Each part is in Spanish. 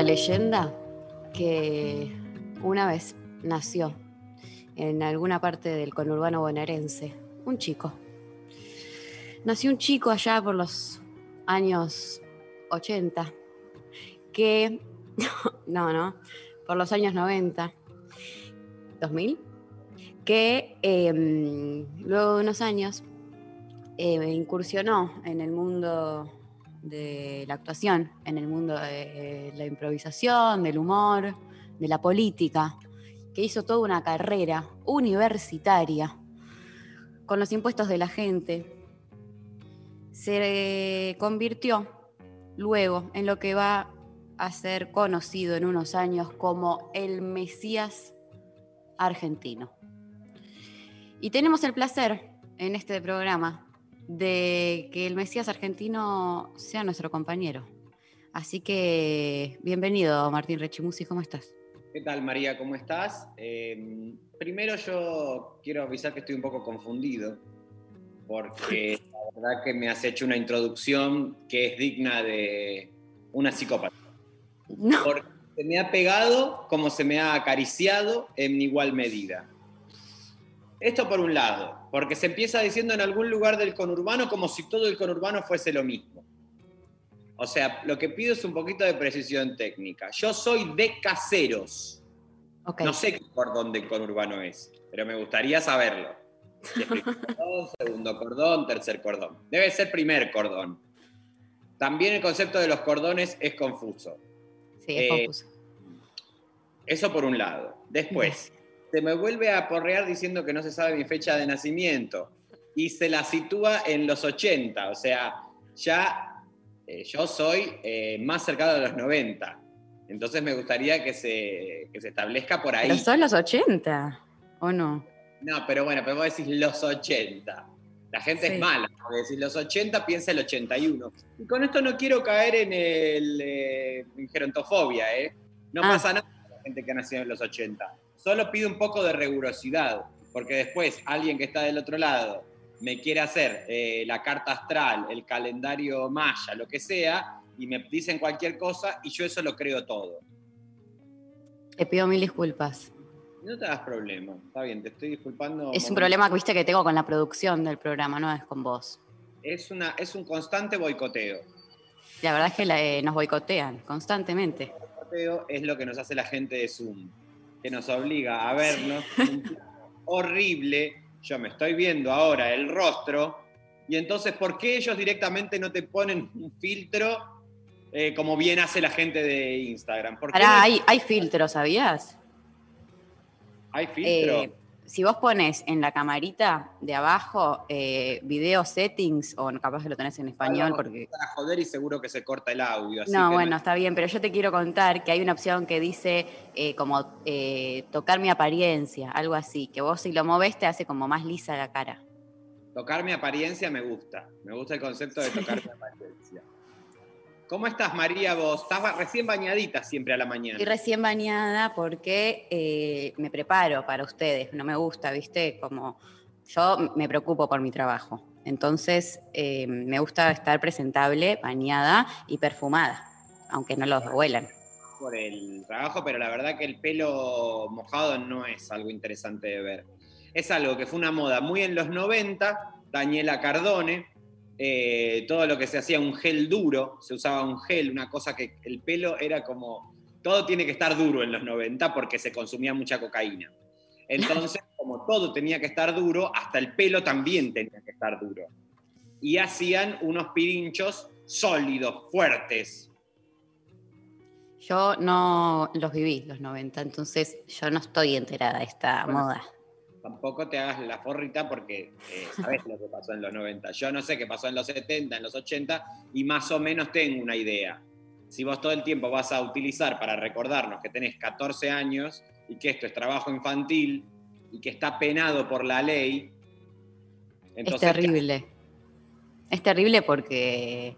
La leyenda que una vez nació en alguna parte del conurbano bonaerense un chico. Nació un chico allá por los años 80 que, no, no, por los años 90, 2000, que em, luego de unos años eh, incursionó en el mundo de la actuación, en el mundo de la improvisación, del humor, de la política, que hizo toda una carrera universitaria con los impuestos de la gente, se convirtió luego en lo que va a ser conocido en unos años como el Mesías argentino. Y tenemos el placer en este programa de que el Mesías argentino sea nuestro compañero. Así que bienvenido, Martín Rechimusi, ¿cómo estás? ¿Qué tal, María? ¿Cómo estás? Eh, primero yo quiero avisar que estoy un poco confundido, porque la verdad que me has hecho una introducción que es digna de una psicópata. No. Porque se me ha pegado como se me ha acariciado en igual medida. Esto por un lado, porque se empieza diciendo en algún lugar del conurbano como si todo el conurbano fuese lo mismo. O sea, lo que pido es un poquito de precisión técnica. Yo soy de caseros. No sé qué cordón del conurbano es, pero me gustaría saberlo. Cordón, segundo cordón, tercer cordón. Debe ser primer cordón. También el concepto de los cordones es confuso. Sí, es Eh, confuso. Eso por un lado. Después, se me vuelve a porrear diciendo que no se sabe mi fecha de nacimiento y se la sitúa en los 80, o sea, ya eh, yo soy eh, más cercano de los 90. Entonces me gustaría que se, que se establezca por ahí. Pero son los 80, ¿o no? No, pero bueno, pero vos decís los 80. La gente Sí. es mala. porque decís los 80 piensa el 81. Y con esto no quiero caer en el eh, en gerontofobia, ¿eh? No Ah. pasa nada con la gente que ha nacido en los 80. Solo pido un poco de rigurosidad, porque después alguien que está del otro lado me quiere hacer eh, la carta astral, el calendario maya, lo que sea, y me dicen cualquier cosa y yo eso lo creo todo. Te pido mil disculpas. No te hagas problema, está bien, te estoy disculpando. Es un problema que viste que tengo con la producción del programa, no es con vos. Es, una, es un constante boicoteo. La verdad es que la- eh, nos boicotean constantemente. El boicoteo es lo que nos hace la gente de Zoom, que nos obliga a vernos plano horrible. Yo me estoy viendo ahora el rostro, y entonces, ¿por qué ellos directamente no te ponen un filtro eh, como bien hace la gente de Instagram? ¿Por qué hay, hay filtros, ¿sabías? hay filtro? Eh, si vos pones en la camarita de abajo eh, video settings, o capaz que lo tenés en español, porque a joder y seguro que se corta el audio. así No, que bueno, está bien, pero yo te quiero contar que hay una opción que dice eh, como eh, tocar mi apariencia, algo así, que vos si lo moves te hace como más lisa la cara. Tocar mi apariencia me gusta. Me gusta el concepto de tocar mi apariencia. ¿Cómo estás, María? Vos estás recién bañadita siempre a la mañana. Estoy recién bañada porque eh, me preparo para ustedes, no me gusta, ¿viste? Como yo me preocupo por mi trabajo, entonces eh, me gusta estar presentable, bañada y perfumada, aunque no los huelan. por el trabajo, pero la verdad que el pelo mojado no es algo interesante de ver. Es algo que fue una moda muy en los 90, Daniela Cardone, eh, todo lo que se hacía un gel duro, se usaba un gel, una cosa que el pelo era como, todo tiene que estar duro en los 90 porque se consumía mucha cocaína. Entonces, como todo tenía que estar duro, hasta el pelo también tenía que estar duro. Y hacían unos pirinchos sólidos, fuertes, Yo no los viví los 90, entonces yo no estoy enterada de esta Bueno. moda. Tampoco te hagas la forrita porque eh, sabes lo que pasó en los 90. Yo no sé qué pasó en los 70, en los 80 y más o menos tengo una idea. Si vos todo el tiempo vas a utilizar para recordarnos que tenés 14 años y que esto es trabajo infantil y que está penado por la ley, Es terrible. Es terrible porque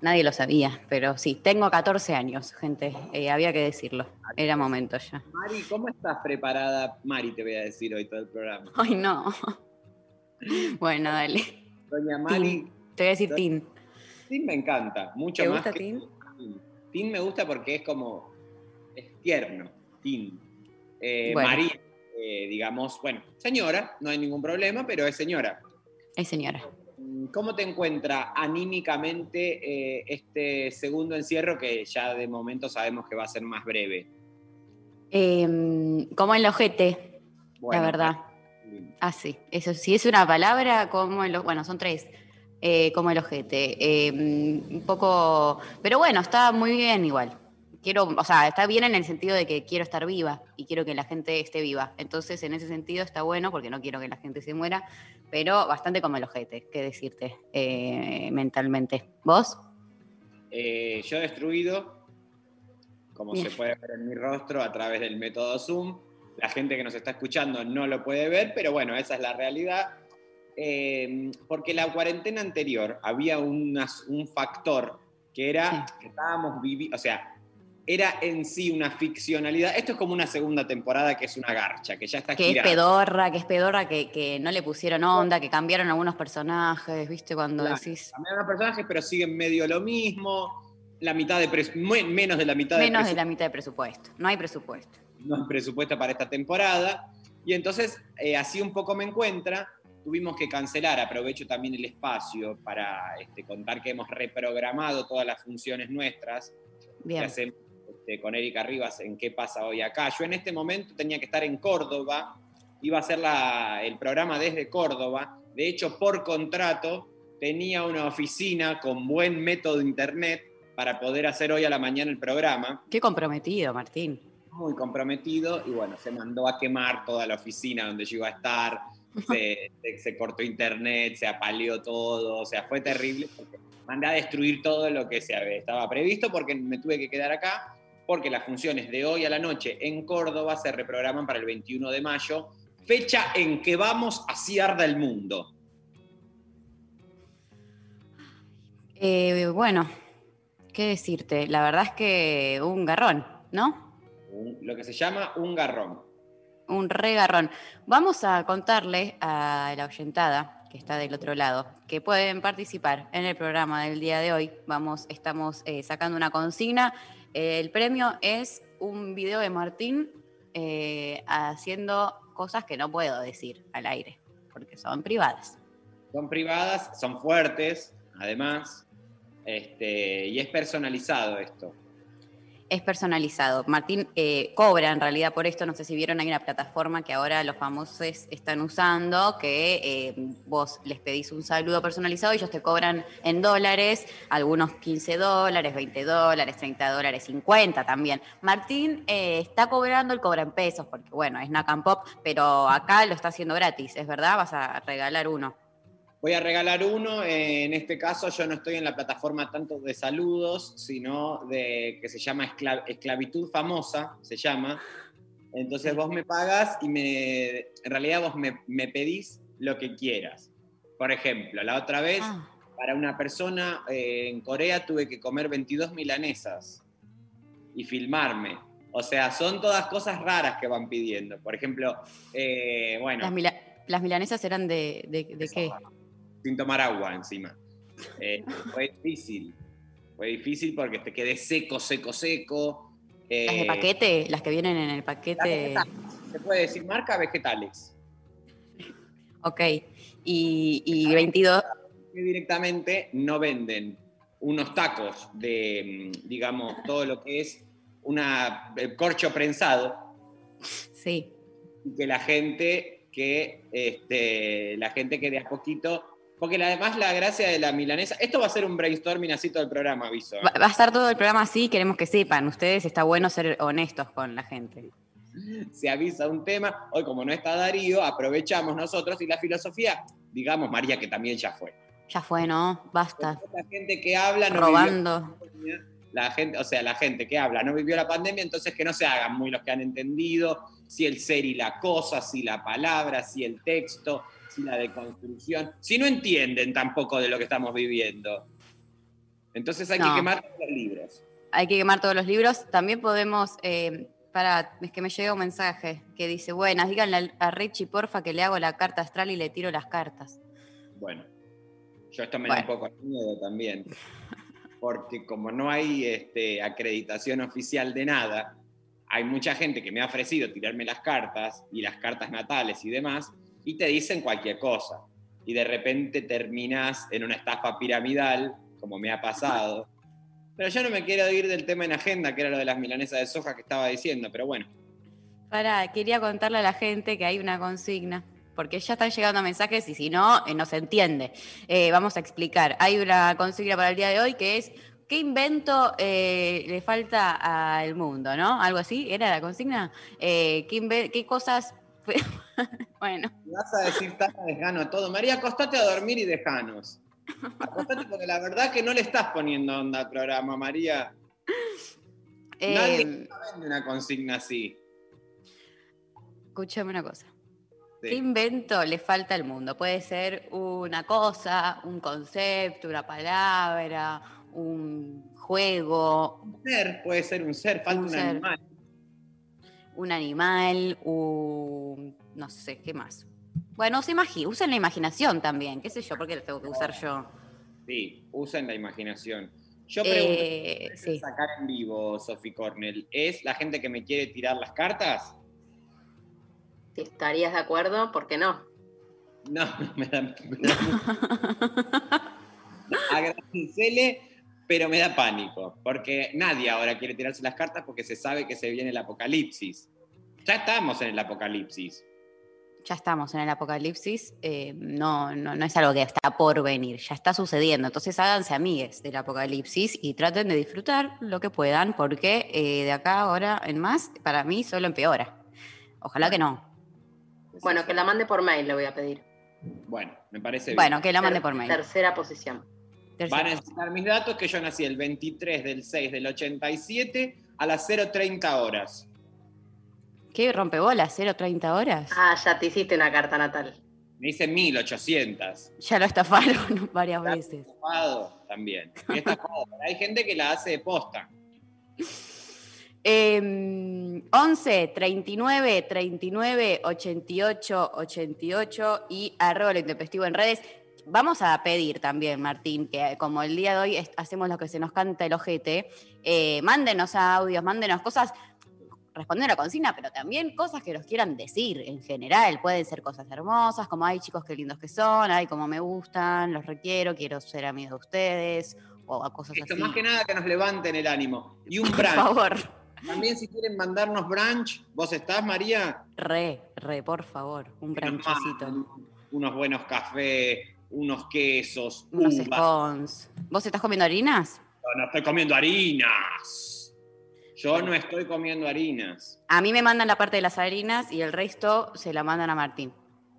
nadie lo sabía, pero sí, tengo 14 años, gente, eh, había que decirlo, era momento ya. Mari, ¿cómo estás preparada? Mari, te voy a decir hoy todo el programa. Ay, no. Bueno, dale. Doña Mari, Tin. Te voy a decir Tin. sí me encanta, mucho ¿Te más gusta que Tin? Tin. Tin me gusta porque es como, es tierno, Tin. Eh, Bueno. María, eh, digamos, bueno, señora, no hay ningún problema, pero es señora. Es señora. ¿Cómo te encuentra anímicamente eh, este segundo encierro que ya de momento sabemos que va a ser más breve? Em, como el ojete, Bueno, la verdad. lindo. Ah, sí. Eso sí es una palabra como el... o- Bueno, son tres. Eh, como el ojete. Em, un poco... Pero bueno, está muy bien igual. Quiero, o sea, está bien en el sentido de que quiero estar viva y quiero que la gente esté viva. Entonces, en ese sentido está bueno porque no quiero que la gente se muera, pero bastante como el ojete, qué decirte, eh, mentalmente. ¿Vos? Eh, yo destruido, como Bien. se puede ver en mi rostro a través del método Zoom. La gente que nos está escuchando no lo puede ver, pero bueno, esa es la realidad. Eh, porque la cuarentena anterior había unas- un factor que era que estábamos viviendo, o sea, era en sí una ficcionalidad. Esto es como una segunda temporada que es una garcha, que ya está Que es pedorra, que es pedorra, que, que no le pusieron onda, que cambiaron algunos personajes, ¿viste? Cuando Claro. decís Cambiaron los personajes, pero siguen medio lo mismo. La mitad de pres- menos de la mitad de menos de la mitad de presupuesto. No hay presupuesto. no hay presupuesto para esta temporada. Y entonces, eh, así un poco me encuentra. Tuvimos que cancelar, aprovecho también el espacio para este, contar que hemos reprogramado todas las funciones nuestras que Bien. hacemos este, con Erika Rivas en qué pasa hoy acá. Yo en este momento tenía que estar en Córdoba, iba a hacer la- el programa desde Córdoba. De hecho, por contrato, tenía una oficina con buen método de internet para poder hacer hoy a la mañana el programa Qué comprometido, Martín. muy comprometido y bueno, se mandó a quemar toda la oficina donde yo iba a estar, se, se- se cortó internet, se apaleó todo, o sea, fue terrible. Mandé a destruir todo lo que se estaba previsto porque me tuve que quedar acá, porque las funciones de hoy a la noche en Córdoba se reprograman para el 21 de mayo, fecha en que vamos así arda el mundo. Eh, bueno, ¿qué decirte? La verdad es que un garrón, ¿no? Un- Lo que se llama un garrón. Un regarrón. Vamos a contarle a la oyentada que está del otro lado que pueden participar en el programa del día de hoy. Vamos, estamos eh, sacando una consigna. Eh, el premio es un video de Martín eh, haciendo cosas que no puedo decir al aire, porque son privadas. Son privadas, son fuertes, además, este, y es personalizado esto. Es personalizado. Martín eh, cobra en realidad por esto. No sé si vieron, hay una plataforma que ahora los famosos están usando, que eh, vos les pedís un saludo personalizado y ellos te cobran en dólares, algunos 15 dólares, 20 dólares, 30 dólares, 50 también. Martín eh, está cobrando, él cobra en pesos, porque bueno, es Nakam Pop, pero acá lo está haciendo gratis, ¿es verdad? Vas a regalar uno. Voy a regalar uno, eh, en este caso yo no estoy en la plataforma tanto de saludos, sino de que se llama escla- esclavitud famosa, se llama. Entonces vos me pagas y me, en realidad vos me, me pedís lo que quieras. Por ejemplo, la otra vez, Ah, para una persona eh, en Corea tuve que comer 22 milanesas y filmarme. O sea, son todas cosas raras que van pidiendo. Por ejemplo, eh, bueno... las, mila- las milanesas eran de, de, de Eso, qué? Sin tomar agua encima. Eh, fue difícil. Fue difícil porque te quedé seco, seco, seco. Eh, Las de paquete, las que vienen en el paquete. ¿Se puede decir marca? Vegetales. Ok. Y, y 22. Que directamente no venden unos tacos de, mm, digamos, todo lo que es una, el corcho prensado Sí. y que la gente que, este, la gente que de a poquito, porque además la gracia de la milanesa, esto va a ser un brainstorming así todo el programa, aviso. ¿eh? Va, va a estar todo el programa así, queremos que sepan. Ustedes está bueno ser honestos con la gente. se avisa un tema. Hoy, como no está Darío, aprovechamos nosotros y la filosofía, digamos, María, que también ya fue. Ya fue, ¿no? Basta. La gente que habla no Robando. vivió la pandemia, la gente, o sea, la gente que habla no vivió la pandemia, entonces que no se hagan muy los que han entendido si el ser y la cosa, si la palabra, si el texto, si la deconstrucción, si no entienden tampoco de lo que estamos viviendo. Entonces hay No. que quemar todos los libros. Hay que quemar todos los libros. También podemos. Eh, para, es que me llega un mensaje que dice: Buenas, díganle a Richie, porfa, que le hago la carta astral y le tiro las cartas. Bueno, yo esto me da un poco de miedo también. porque como no hay este, acreditación oficial de nada, hay mucha gente que me ha ofrecido tirarme las cartas y las cartas natales y demás, y te dicen cualquier cosa. Y de repente terminas en una estafa piramidal, como me ha pasado. Pero yo no me quiero ir del tema en agenda, que era lo de las milanesas de soja que estaba diciendo, pero bueno. Para, quería contarle a la gente que hay una consigna, porque ya están llegando mensajes y si no, eh, no se entiende. Eh, vamos a explicar. Hay una consigna para el día de hoy que es ¿qué invento eh, le falta al mundo? ¿No? Algo así, ¿era la consigna? ¿qué, cosas... bueno. Vas a decir, Tata, dejano todo. María, acostate a dormir y dejanos. Acostate porque la verdad que no le estás poniendo onda al programa, María. Nadie vende una consigna así escúchame una cosa. ¿Qué invento le falta al mundo? Puede ser una cosa, un concepto, una palabra, un juego. Un ser, puede ser un ser, falta un, animal. Un animal, un. no sé, ¿qué más? Bueno, se usen la imaginación también, qué sé yo, ¿por qué lo tengo que usar yo? Sí, usen la imaginación. Yo pregunto, eh, sacar en vivo, Sophie Cornell? ¿Es la gente que me quiere tirar las cartas? estarías de acuerdo, ¿por qué no? No, me da. Agradecele, pero me da pánico, porque nadie ahora quiere tirarse las cartas porque se sabe que se viene el apocalipsis. Ya estamos en el apocalipsis. Ya estamos en el apocalipsis, eh, no, no, no, es algo que está por venir, ya está sucediendo. Entonces háganse amigues del apocalipsis y traten de disfrutar lo que puedan, porque eh, de acá ahora en más, para mí solo empeora. Ojalá que no. Bueno, que la mande por mail, le voy a pedir. Bueno, me parece bien. Bueno, que la mande por mail. Tercera posición. Van a necesitar mis datos, que yo nací el 23 del 6 del 87 a las 0.30 horas. ¿Qué rompebolas? ¿0.30 horas? Ah, ya te hiciste una carta natal. Me hice 1800. Ya lo estafaron varias veces. Estafado también. Hay gente que la hace de posta. 11 39 39 88 88 y arroba lo intempestivo en redes. Vamos a pedir también, Martín, que como el día de hoy hacemos lo que se nos canta el ojete, eh, mándenos audios, mándenos cosas, responder a la consigna, pero también cosas que nos quieran decir en general. Pueden ser cosas hermosas, como hay chicos qué lindos que son, hay como me gustan, los requiero, quiero ser amigo de ustedes, o a cosas Esto, así. Más que nada que nos levanten el ánimo. Y un Por favor. También si quieren mandarnos brunch, ¿vos estás, María? Re, re, por favor, un brunchcito. Unos buenos cafés, unos quesos, unos scones. ¿Vos estás comiendo harinas? No, no estoy comiendo harinas. Yo no estoy comiendo harinas. A mí me mandan la parte de las harinas y el resto se la mandan a Martín.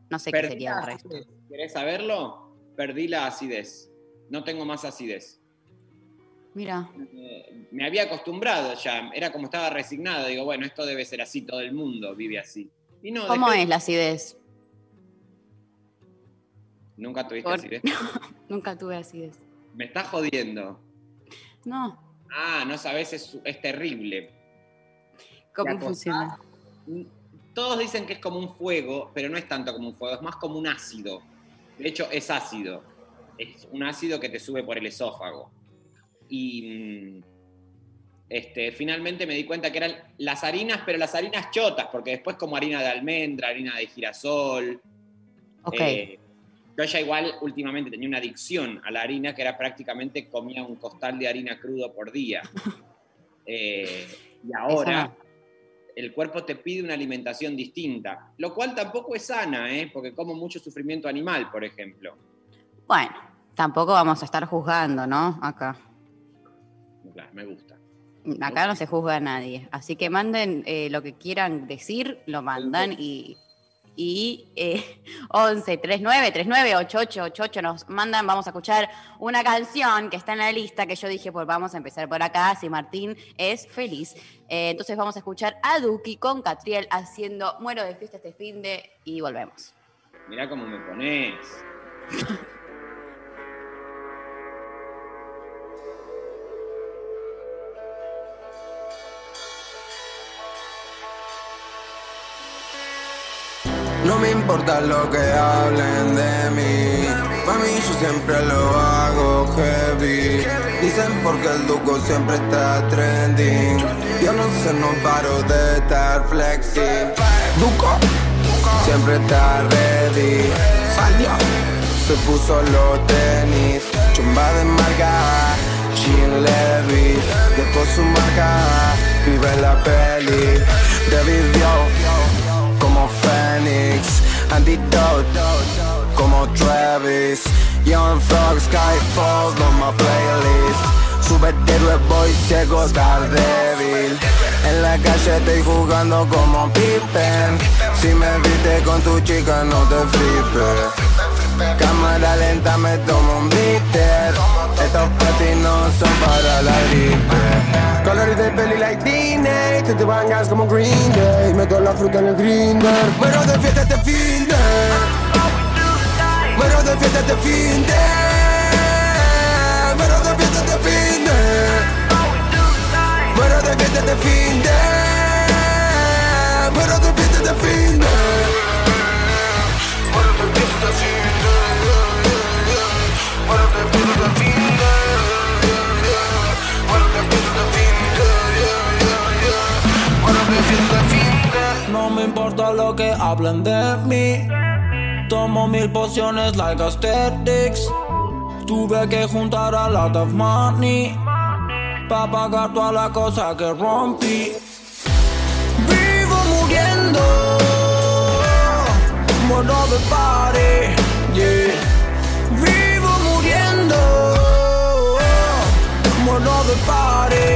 No sé qué sería el resto. ¿Querés saberlo? Perdí la acidez. No tengo más acidez. Mira. me había acostumbrado ya, era como estaba resignado, digo, bueno, esto debe ser así, todo el mundo vive así. ¿Cómo es la acidez? ¿Nunca tuviste acidez? Nunca tuve acidez. Me estás jodiendo. No. Ah, no sabes, es, terrible. ¿Cómo funciona? Todos dicen que es como un fuego, pero no es tanto como un fuego, es más como un ácido. De hecho, es ácido. Es un ácido que te sube por el esófago. Y mm, este, finalmente me di cuenta que eran las harinas, pero las harinas chotas, porque después como harina de almendra, harina de girasol. Ok. Eh, yo ya igual últimamente tenía una adicción a la harina que era prácticamente comía un costal de harina crudo por día. Eh, y ahora el cuerpo te pide una alimentación distinta, lo cual tampoco es sana, ¿eh? porque como mucho sufrimiento animal, por ejemplo. Bueno, tampoco vamos a estar juzgando, ¿no? Acá me gusta. Acá no se juzga a nadie, así que manden eh, lo que quieran decir, lo mandan y, y eh, 11 39 39 88 88 nos mandan, vamos a escuchar una canción que está en la lista que yo dije, pues vamos a empezar por acá, si Martín es feliz. Eh, entonces vamos a escuchar a Duki con Catriel haciendo Muero de fiesta este fin de y volvemos. Mira cómo me pones. No me importa lo que hablen de mí. Mami, yo siempre lo hago heavy. Dicen porque el Duco siempre está trending. Yo no sé, no paro de estar flexing. Duco siempre está ready. Salió, se puso los tenis. Chumba de marca, Jean Levis. Dejó su marca, vive la peli. Revivió. Antidote como Travis. Young Frog, Skyfall on my playlist. Superhéroe voy ciego, estar débil. En la calle estoy jugando como Pippen. Si me viste con tu chica, no te flipes. Cámara lenta, me tomo un bitter. Estos patis no son para la gripe. Colores de peli like Disney. Te te bañas como Green Day. Meto la fruta en el grinder. Muero de fiesta este fin de. Muero de fiesta este fin de. Muero de fiesta este fin de. Muero de fiesta este fin de. Muero de fiesta este fin de. Muero de fiesta este fin de. Muero de fiesta este fin de. Me importa lo que hablen de mí. Tomo mil pociones like aesthetics. Tuve que juntar a lot of money. Pa' pagar toda la cosa que rompí. Vivo muriendo. Muero de party. Yeah. Vivo muriendo. Muero de party.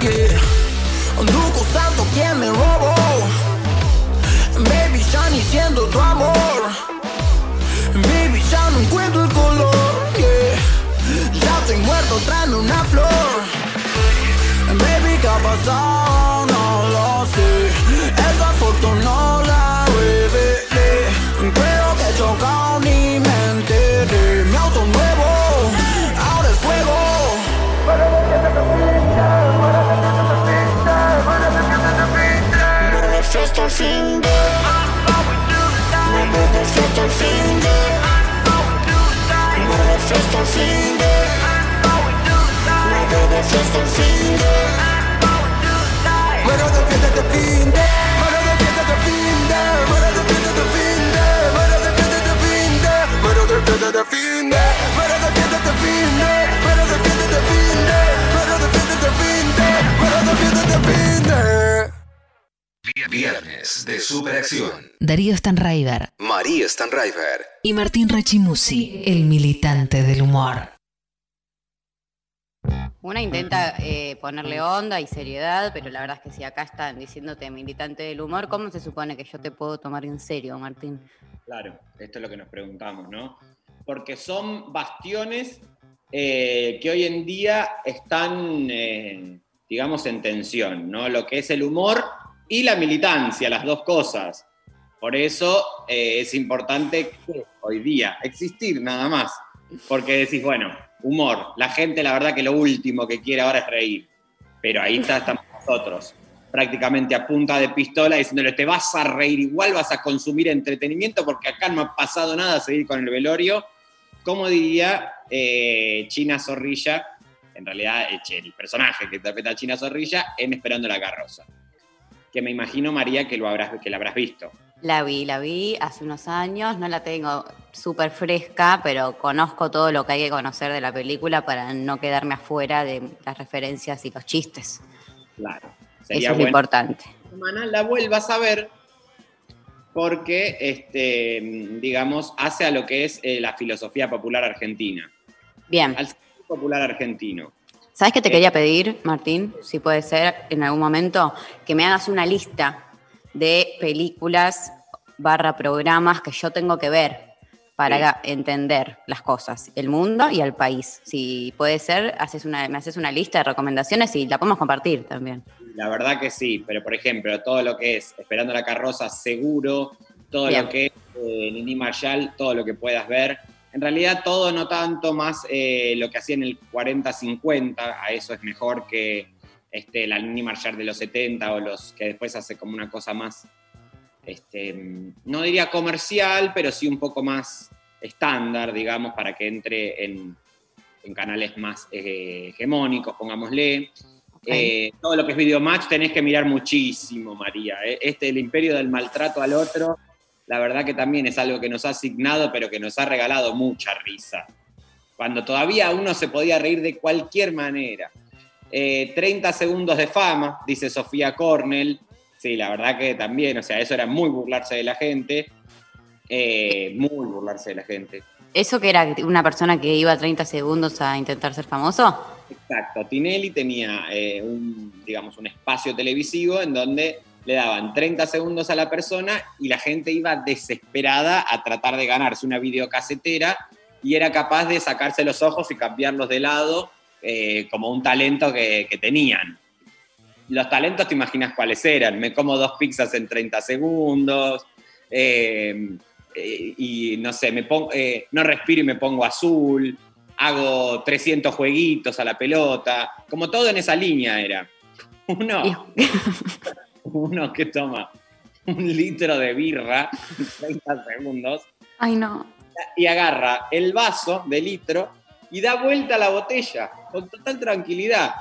Yeah. Duco Santo quien me robó. Baby, ya ni siendo tu amor. Baby, ya no encuentro el color. Yeah. Ya estoy muerto, tráeme una flor. Baby, ¿qué ha pasado? No lo sé. Esa foto no la revelé. Creo que he chocado ni me enteré. Mi auto nuevo, ahora es fuego. De fiesta al fin de. Just a finger. My baby, just a finger. Mano de fiesta de finde. Mano de fiesta de finde. Mano de fiesta de finde. Mano de fiesta de finde. Mano de fiesta de finde. Viernes de Superacción. Darío Stanraiver María Stanraiver. y Martín Rachimusi, el militante del humor. Una intenta eh, ponerle onda y seriedad, pero la verdad es que si acá están diciéndote militante del humor, ¿cómo se supone que yo te puedo tomar en serio, Martín? Claro, esto es lo que nos preguntamos, ¿no? Porque son bastiones eh, que hoy en día están, eh, digamos, en tensión, ¿no? Lo que es el humor y la militancia, las dos cosas. Por eso eh, es importante hoy día existir nada más. Porque decís, bueno, humor, la gente la verdad que lo último que quiere ahora es reír. Pero ahí está, estamos nosotros, prácticamente a punta de pistola, diciéndole, te vas a reír igual, vas a consumir entretenimiento porque acá no ha pasado nada seguir con el velorio. Como diría eh, China Zorrilla, en realidad eh, el personaje que interpreta a China Zorrilla en Esperando la carroza. Que me imagino, María, que, lo habrás, que la habrás visto. La vi, la vi hace unos años, no la tengo súper fresca, pero conozco todo lo que hay que conocer de la película para no quedarme afuera de las referencias y los chistes. Claro. Eso es lo bueno importante. semana la vuelvas a ver porque, este, digamos, hace a lo que es eh, la filosofía popular argentina, Bien, al popular argentino. ¿Sabes qué te Eh. quería pedir, Martín? Si puede ser en algún momento, que me hagas una lista de películas barra programas que yo tengo que ver para entender las cosas, el mundo y el país. Si puede ser, haces una, me haces una lista de recomendaciones y la podemos compartir también. La verdad que sí, pero por ejemplo, todo lo que es Esperando la carroza, seguro, todo Bien. lo que es eh, Nini Marshall, todo lo que puedas ver. En realidad todo no tanto más eh, lo que hacía en el 40-50, a eso es mejor que este, la Nini Marshall de los 70 o los que después hace como una cosa más, este, no diría comercial, pero sí un poco más estándar, digamos, para que entre en, en canales más eh, hegemónicos, pongámosle. Eh, todo lo que es videomatch tenés que mirar muchísimo, María. eh. Este, el imperio del maltrato al otro, la verdad que también es algo que nos ha asignado, pero que nos ha regalado mucha risa. Cuando todavía uno se podía reír de cualquier manera. Eh, 30 segundos de fama, dice Sofía Cornell. Sí, la verdad que también, o sea, eso era muy burlarse de la gente. Eh, muy burlarse de la gente. ¿Eso que era una persona que iba 30 segundos a intentar ser famoso? Exacto, Tinelli tenía eh, un, digamos, un espacio televisivo en donde le daban 30 segundos a la persona y la gente iba desesperada a tratar de ganarse una videocasetera y era capaz de sacarse los ojos y cambiarlos de lado eh, como un talento que, tenían. Los talentos te imaginas cuáles eran. Me como dos pizzas en 30 segundos. eh, eh, y no sé, me pongo, no respiro y me pongo azul. Hago 300 jueguitos a la pelota. Como todo en esa línea era. Uno, uno que toma un litro de birra en 30 segundos Ay, no. y agarra el vaso de litro y da vuelta a la botella con total tranquilidad.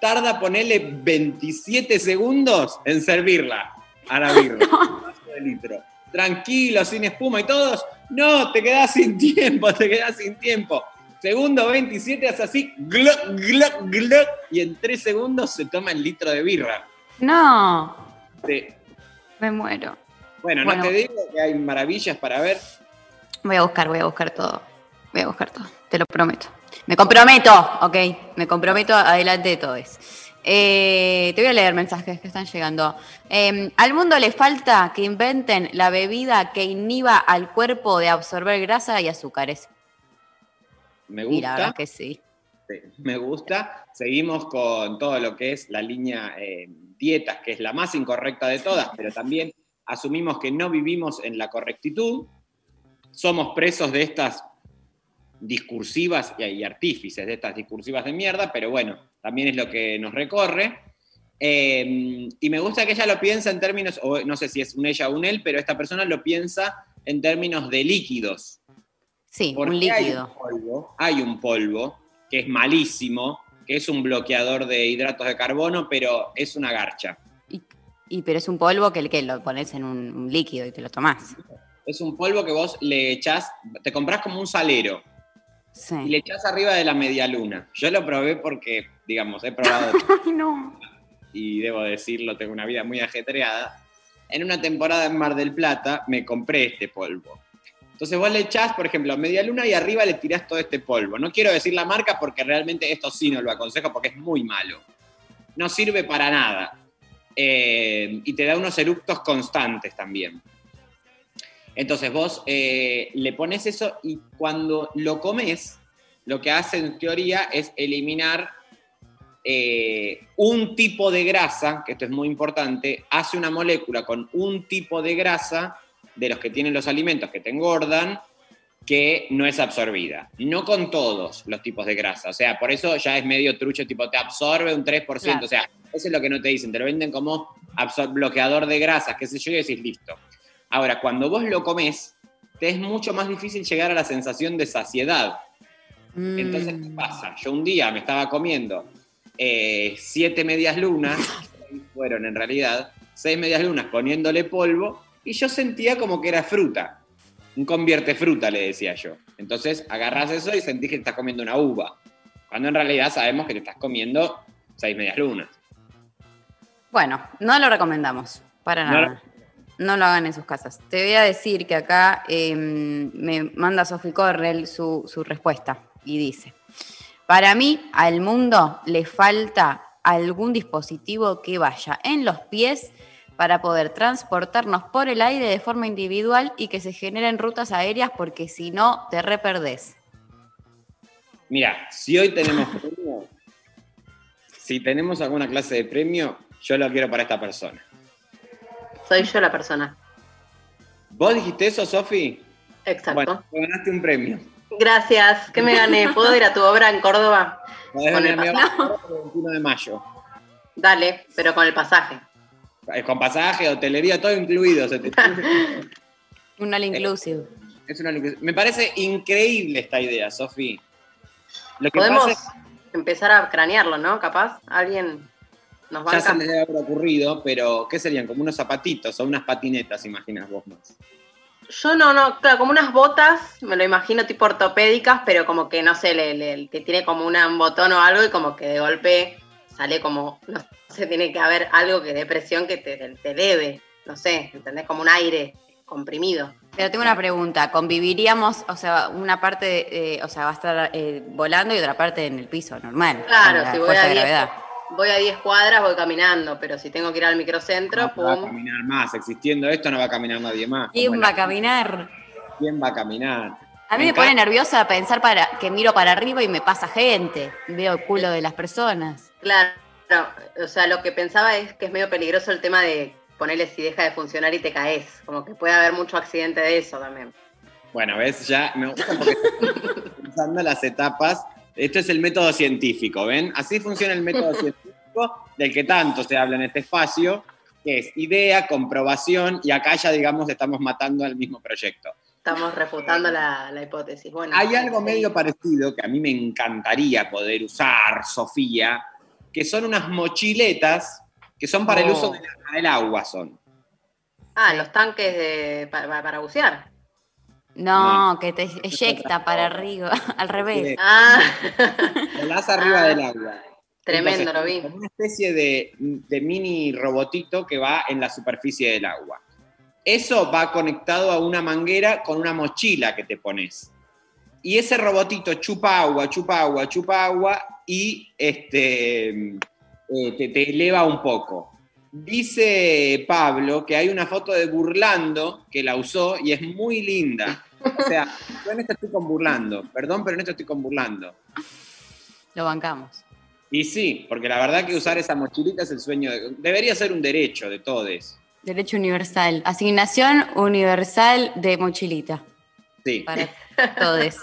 Tarda ponerle 27 segundos en servirla a la birra. un vaso de litro. Tranquilo, sin espuma y todos. No, te quedás sin tiempo, te quedás sin tiempo. Segundo 27 hace así, gloc, gloc, gloc, y en 3 segundos se toma el litro de birra. No, Sí. me muero. Bueno, Bueno. no te digo que hay maravillas para ver. Voy a buscar, voy a buscar todo. Voy a buscar todo, te lo prometo. Me comprometo, ok. Me comprometo adelante de todo eso. Eh, te voy a leer mensajes que están llegando. Eh, al mundo le falta que inventen la bebida que inhiba al cuerpo de absorber grasa y azúcares. Me Y la verdad gusta. que sí. Sí, me gusta. Seguimos con todo lo que es la línea eh, dietas, que es la más incorrecta de todas, pero también asumimos que no vivimos en la correctitud. Somos presos de estas discursivas y, artífices de estas discursivas de mierda, pero bueno, también es lo que nos recorre. Eh, y me gusta que ella lo piensa en términos, o no sé si es un ella o un él, pero esta persona lo piensa en términos de líquidos. Sí, Porque un Hay un, líquido. polvo, hay un polvo que es malísimo, que es un bloqueador de hidratos de carbono, pero es una garcha. Y, y- pero es un polvo que, que lo pones en un, un líquido y te lo tomás. Es un polvo que vos le echás, te comprás como un salero Sí. y le echás arriba de la media luna. Yo lo probé porque, digamos, he probado Ay, no. y debo decirlo, tengo una vida muy ajetreada. En una temporada en Mar del Plata me compré este polvo. Entonces vos le echás, por ejemplo, media luna y arriba le tirás todo este polvo. No quiero decir la marca porque realmente esto sí no lo aconsejo porque es muy malo. No sirve para nada. Eh, y te da unos eructos constantes también. Entonces vos eh, le pones eso y cuando lo comes, lo que hace en teoría es eliminar eh, un tipo de grasa, que esto es muy importante, hace una molécula con un tipo de grasa de los que tienen los alimentos que te engordan que no es absorbida. No con todos los tipos de grasa. O sea, por eso ya es medio trucho, tipo, te absorbe un 3%. Claro. O sea, eso es lo que no te dicen. Te lo venden como bloqueador de grasas, qué sé yo, y decís, listo. Ahora, cuando vos lo comes, te es mucho más difícil llegar a la sensación de saciedad. Entonces, ¿qué Mm. pasa? Yo un día me estaba comiendo eh, siete medias lunas, fueron en realidad, seis medias lunas poniéndole polvo, y yo sentía como que era fruta. Un convierte fruta, le decía yo. Entonces agarras eso y sentís que te estás comiendo una uva. Cuando en realidad sabemos que te estás comiendo seis medias lunas. Bueno, no lo recomendamos, para No nada. No lo hagan en sus casas. Te voy a decir que acá eh, me manda Sophie Correll su, su respuesta y dice, para mí al mundo le falta algún dispositivo que vaya en los pies para poder transportarnos por el aire de forma individual y que se generen rutas aéreas porque si no te reperdés. Mira, si hoy tenemos premio, si tenemos alguna clase de premio, yo lo quiero para esta persona. Soy yo la persona. ¿Vos dijiste eso, Sofi? Exacto. Bueno, te ganaste un premio. Gracias. ¿Qué me gané? ¿Puedo ir a tu obra en Córdoba? Podés Con el a mi el 21 de mayo. Dale, pero con el pasaje. Eh, Con pasaje, hotelería, todo incluido. se te- Un all inclusive. es una- Me parece increíble esta idea, Sofi. Podemos pasa es empezar a cranearlo, ¿no? Capaz alguien nos ya se les debe haber ocurrido, pero ¿qué serían? Como unos zapatitos o unas patinetas, imaginas vos más. Yo no, no, claro, como unas botas, me lo imagino tipo ortopédicas, pero como que no sé, le, le- que tiene como una- un botón o algo y como que de golpe sale como, no sé, tiene que haber algo que dé presión que te, te debe, no sé, ¿entendés? Como un aire comprimido. Pero tengo una pregunta, ¿conviviríamos, o sea, una parte, eh, o sea, va a estar eh, volando y otra parte en el piso, normal? Claro, si voy a de 10 gravedad. voy a 10 cuadras, voy caminando, pero si tengo que ir al microcentro, No va a caminar más. Existiendo esto, no va a caminar nadie más. ¿Quién va a caminar? ¿Quién va a caminar? A mí me pone nerviosa pensar para que miro para arriba y me pasa gente, veo el culo de las personas. Claro, o sea, lo que pensaba es que es medio peligroso el tema de ponerle si deja de funcionar y te caes, como que puede haber mucho accidente de eso también. Bueno, ves, ya me gusta porque pensando las etapas. Esto es el método científico, ¿ven? Así funciona el método científico del que tanto se habla en este espacio, que es idea, comprobación, y acá ya, digamos, estamos matando al mismo proyecto. Estamos refutando la, la hipótesis. Bueno, Hay algo medio parecido que a mí me encantaría poder usar, Sofía, que son unas mochiletas que son para el Oh. uso de la- del agua, son. Ah, los tanques de, pa- pa- para, bucear. No, que te eyecta para arriba, al revés. Sí. Ah, Volás arriba Ah. del agua. tremendo, Entonces, lo vi. Una especie de, de mini robotito que va en la superficie del agua. Eso va conectado a una manguera con una mochila que te pones. Y ese robotito chupa agua, chupa agua, chupa agua y este, eh, te, te eleva un poco. Dice Pablo que hay una foto de Burlando que la usó y es muy linda. O sea, yo en esto estoy con Burlando. Perdón, pero en esto estoy con Burlando. Lo bancamos. Y sí, porque la verdad que usar esa mochilita es el sueño. de- debería ser un derecho de todos. Derecho universal. Asignación universal de mochilita Sí. para todos.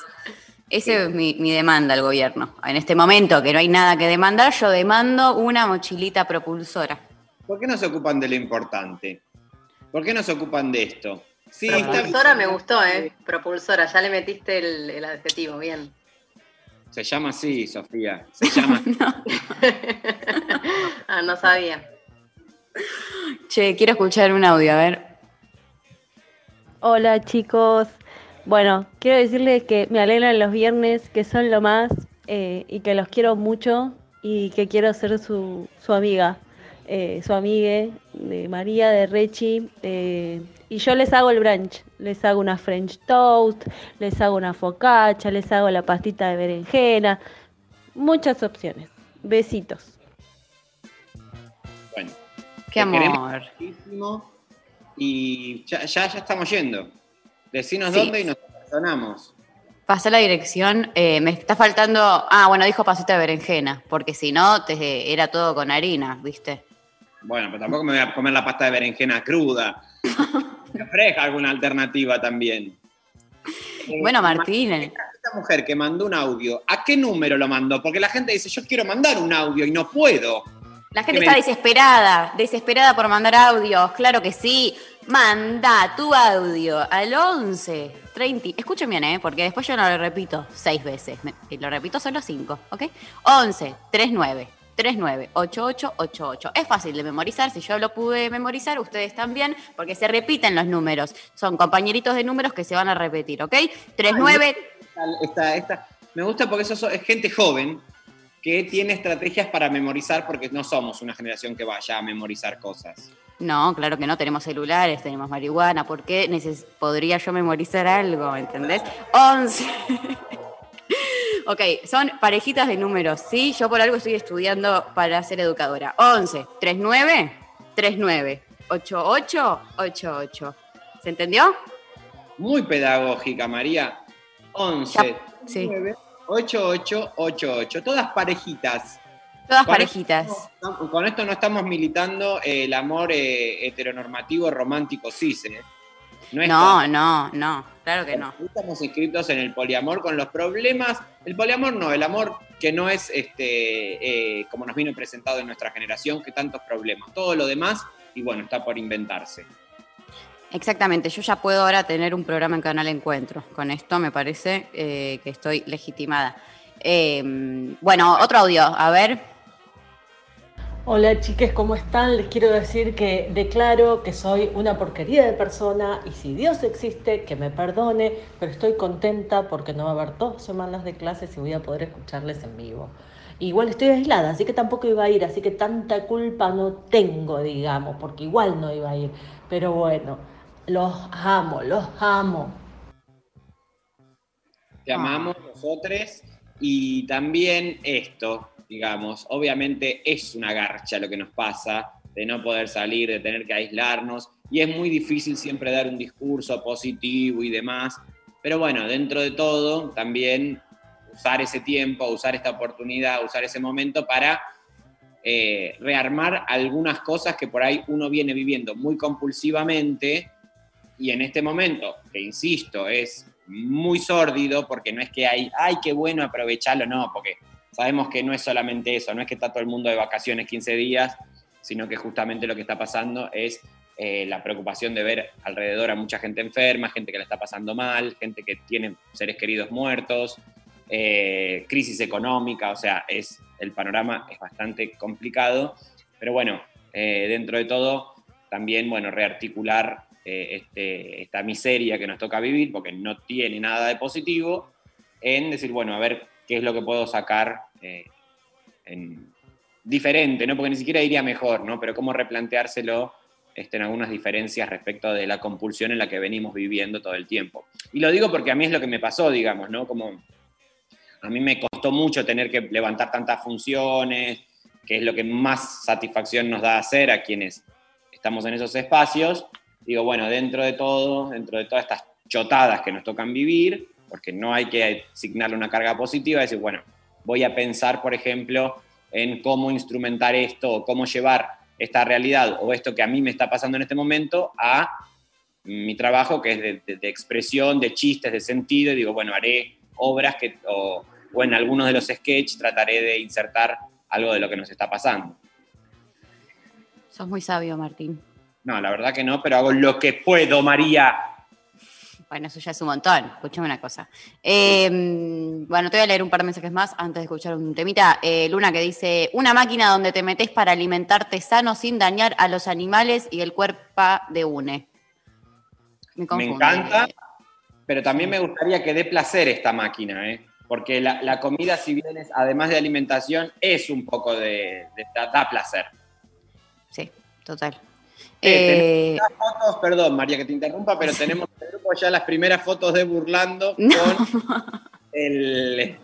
Esa es mi, mi demanda al gobierno. En este momento que no hay nada que demandar, yo demando una mochilita propulsora. ¿Por qué no se ocupan de lo importante? ¿Por qué no se ocupan de esto? Sí, está Propulsora me gustó, ¿eh? Propulsora, ya le metiste el, el adjetivo, bien. Se llama así, Sofía. Se llama. ah, no sabía. Che, quiero escuchar un audio, a ver. Hola chicos. Bueno, quiero decirles que me alegran los viernes, que son lo más eh, y que los quiero mucho y que quiero ser su, su amiga, eh, su amigue de María, de Rechi. eh, y yo les hago el brunch, les hago una French toast, les hago una focaccia, les hago la pastita de berenjena, muchas opciones. Besitos. Bueno, Qué amor. Y ya, ya, ya estamos yendo. Decinos Sí. dónde y nos personamos. Pasé la dirección, eh, me está faltando. Ah, bueno, dijo pasita de berenjena, porque si no, te, era todo con harina, ¿viste? Bueno, pero tampoco me voy a comer la pasta de berenjena cruda. Me ofrezca alguna alternativa también. Eh, Bueno, Martínez. Esta mujer que mandó un audio, ¿a qué número lo mandó? Porque la gente dice, yo quiero mandar un audio y no puedo. La gente ¿Qué está me- desesperada, desesperada por mandar audios, claro que sí. Manda tu audio al 11 30. Escuchen bien, ¿eh? porque después yo no lo repito seis veces. Me- lo repito solo cinco, ¿ok? 11 39 39 8888. Es fácil de memorizar. Si yo lo pude memorizar, ustedes también, porque se repiten los números. Son compañeritos de números que se van a repetir, ¿ok? 39 Esta, esta- me gusta porque eso so- es gente joven que tiene estrategias para memorizar porque no somos una generación que vaya a memorizar cosas. No, claro que no, tenemos celulares, tenemos marihuana, ¿por qué neces- podría yo memorizar algo, ¿entendés? 11. ok, son parejitas de números, ¿sí? Yo por algo estoy estudiando para ser educadora. 11, 39, 39, 88, 88. ¿Se entendió? Muy pedagógica, María. 11, Ya, sí. 9, 8, 8, 8, 8. Todas parejitas. Todas Con parejitas. esto no- con esto no estamos militando eh, el amor eh, heteronormativo romántico cis. ¿eh? No, No, no, no, claro que no. Estamos inscritos en el poliamor con los problemas. El poliamor no, el amor que no es este eh, como nos vino presentado en nuestra generación, que tantos problemas. Todo lo demás, y bueno, está por inventarse. Exactamente, yo ya puedo ahora tener un programa en Canal Encuentro. Con esto me parece eh, que estoy legitimada. Eh, bueno, otro audio, a ver. Hola chiques, ¿cómo están? Les quiero decir que declaro que soy una porquería de persona y si Dios existe, que me perdone, pero estoy contenta porque no va a haber dos semanas de clases y voy a poder escucharles en vivo. Igual estoy aislada, así que tampoco iba a ir, así que tanta culpa no tengo, digamos, porque igual no iba a ir. Pero bueno, los amo, los amo. Te amamos nosotros y también esto, digamos, obviamente es una garcha lo que nos pasa de no poder salir, de tener que aislarnos y es muy difícil siempre dar un discurso positivo y demás, pero bueno, dentro de todo también usar ese tiempo, usar esta oportunidad, usar ese momento para eh, rearmar algunas cosas que por ahí uno viene viviendo muy compulsivamente y en este momento, que insisto, es muy sórdido porque no es que hay, ay, qué bueno aprovecharlo, no, porque sabemos que no es solamente eso, no es que está todo el mundo de vacaciones 15 días, sino que justamente lo que está pasando es eh, la preocupación de ver alrededor a mucha gente enferma, gente que la está pasando mal, gente que tiene seres queridos muertos, eh, crisis económica, o sea, es, el panorama es bastante complicado, pero bueno, eh, dentro de todo, también, bueno, rearticular eh, este, esta miseria que nos toca vivir, porque no tiene nada de positivo, en decir, bueno, a ver qué es lo que puedo sacar eh, en, diferente, ¿no? Porque ni siquiera iría mejor, ¿no? Pero cómo replanteárselo este, en algunas diferencias respecto de la compulsión en la que venimos viviendo todo el tiempo. Y lo digo porque a mí es lo que me pasó, digamos, ¿no? Como a mí me costó mucho tener que levantar tantas funciones, que es lo que más satisfacción nos da hacer a quienes estamos en esos espacios, digo, bueno, dentro de todo, dentro de todas estas chotadas que nos tocan vivir, porque no hay que asignarle una carga positiva, decir, bueno, voy a pensar, por ejemplo, en cómo instrumentar esto o cómo llevar esta realidad o esto que a mí me está pasando en este momento a mi trabajo, que es de, de, expresión, de chistes, de sentido, y digo, bueno, haré obras que, o, o en algunos de los sketches trataré de insertar algo de lo que nos está pasando. Sos muy sabio, Martín. No, la verdad que no, pero hago lo que puedo, María. Bueno, eso ya es un montón. Escuchame una cosa. Eh, bueno, te voy a leer un par de mensajes más antes de escuchar un temita. Eh, Luna que dice, una máquina donde te metes para alimentarte sano sin dañar a los animales y el cuerpo de une. Me, me encanta, pero también me gustaría que dé placer esta máquina, ¿eh? porque la, la, comida, si bien es, además de alimentación, es un poco de, de da, da placer. Sí, total. Eh, eh, fotos, perdón María que te interrumpa, pero tenemos en el grupo ya las primeras fotos de Burlando no. con el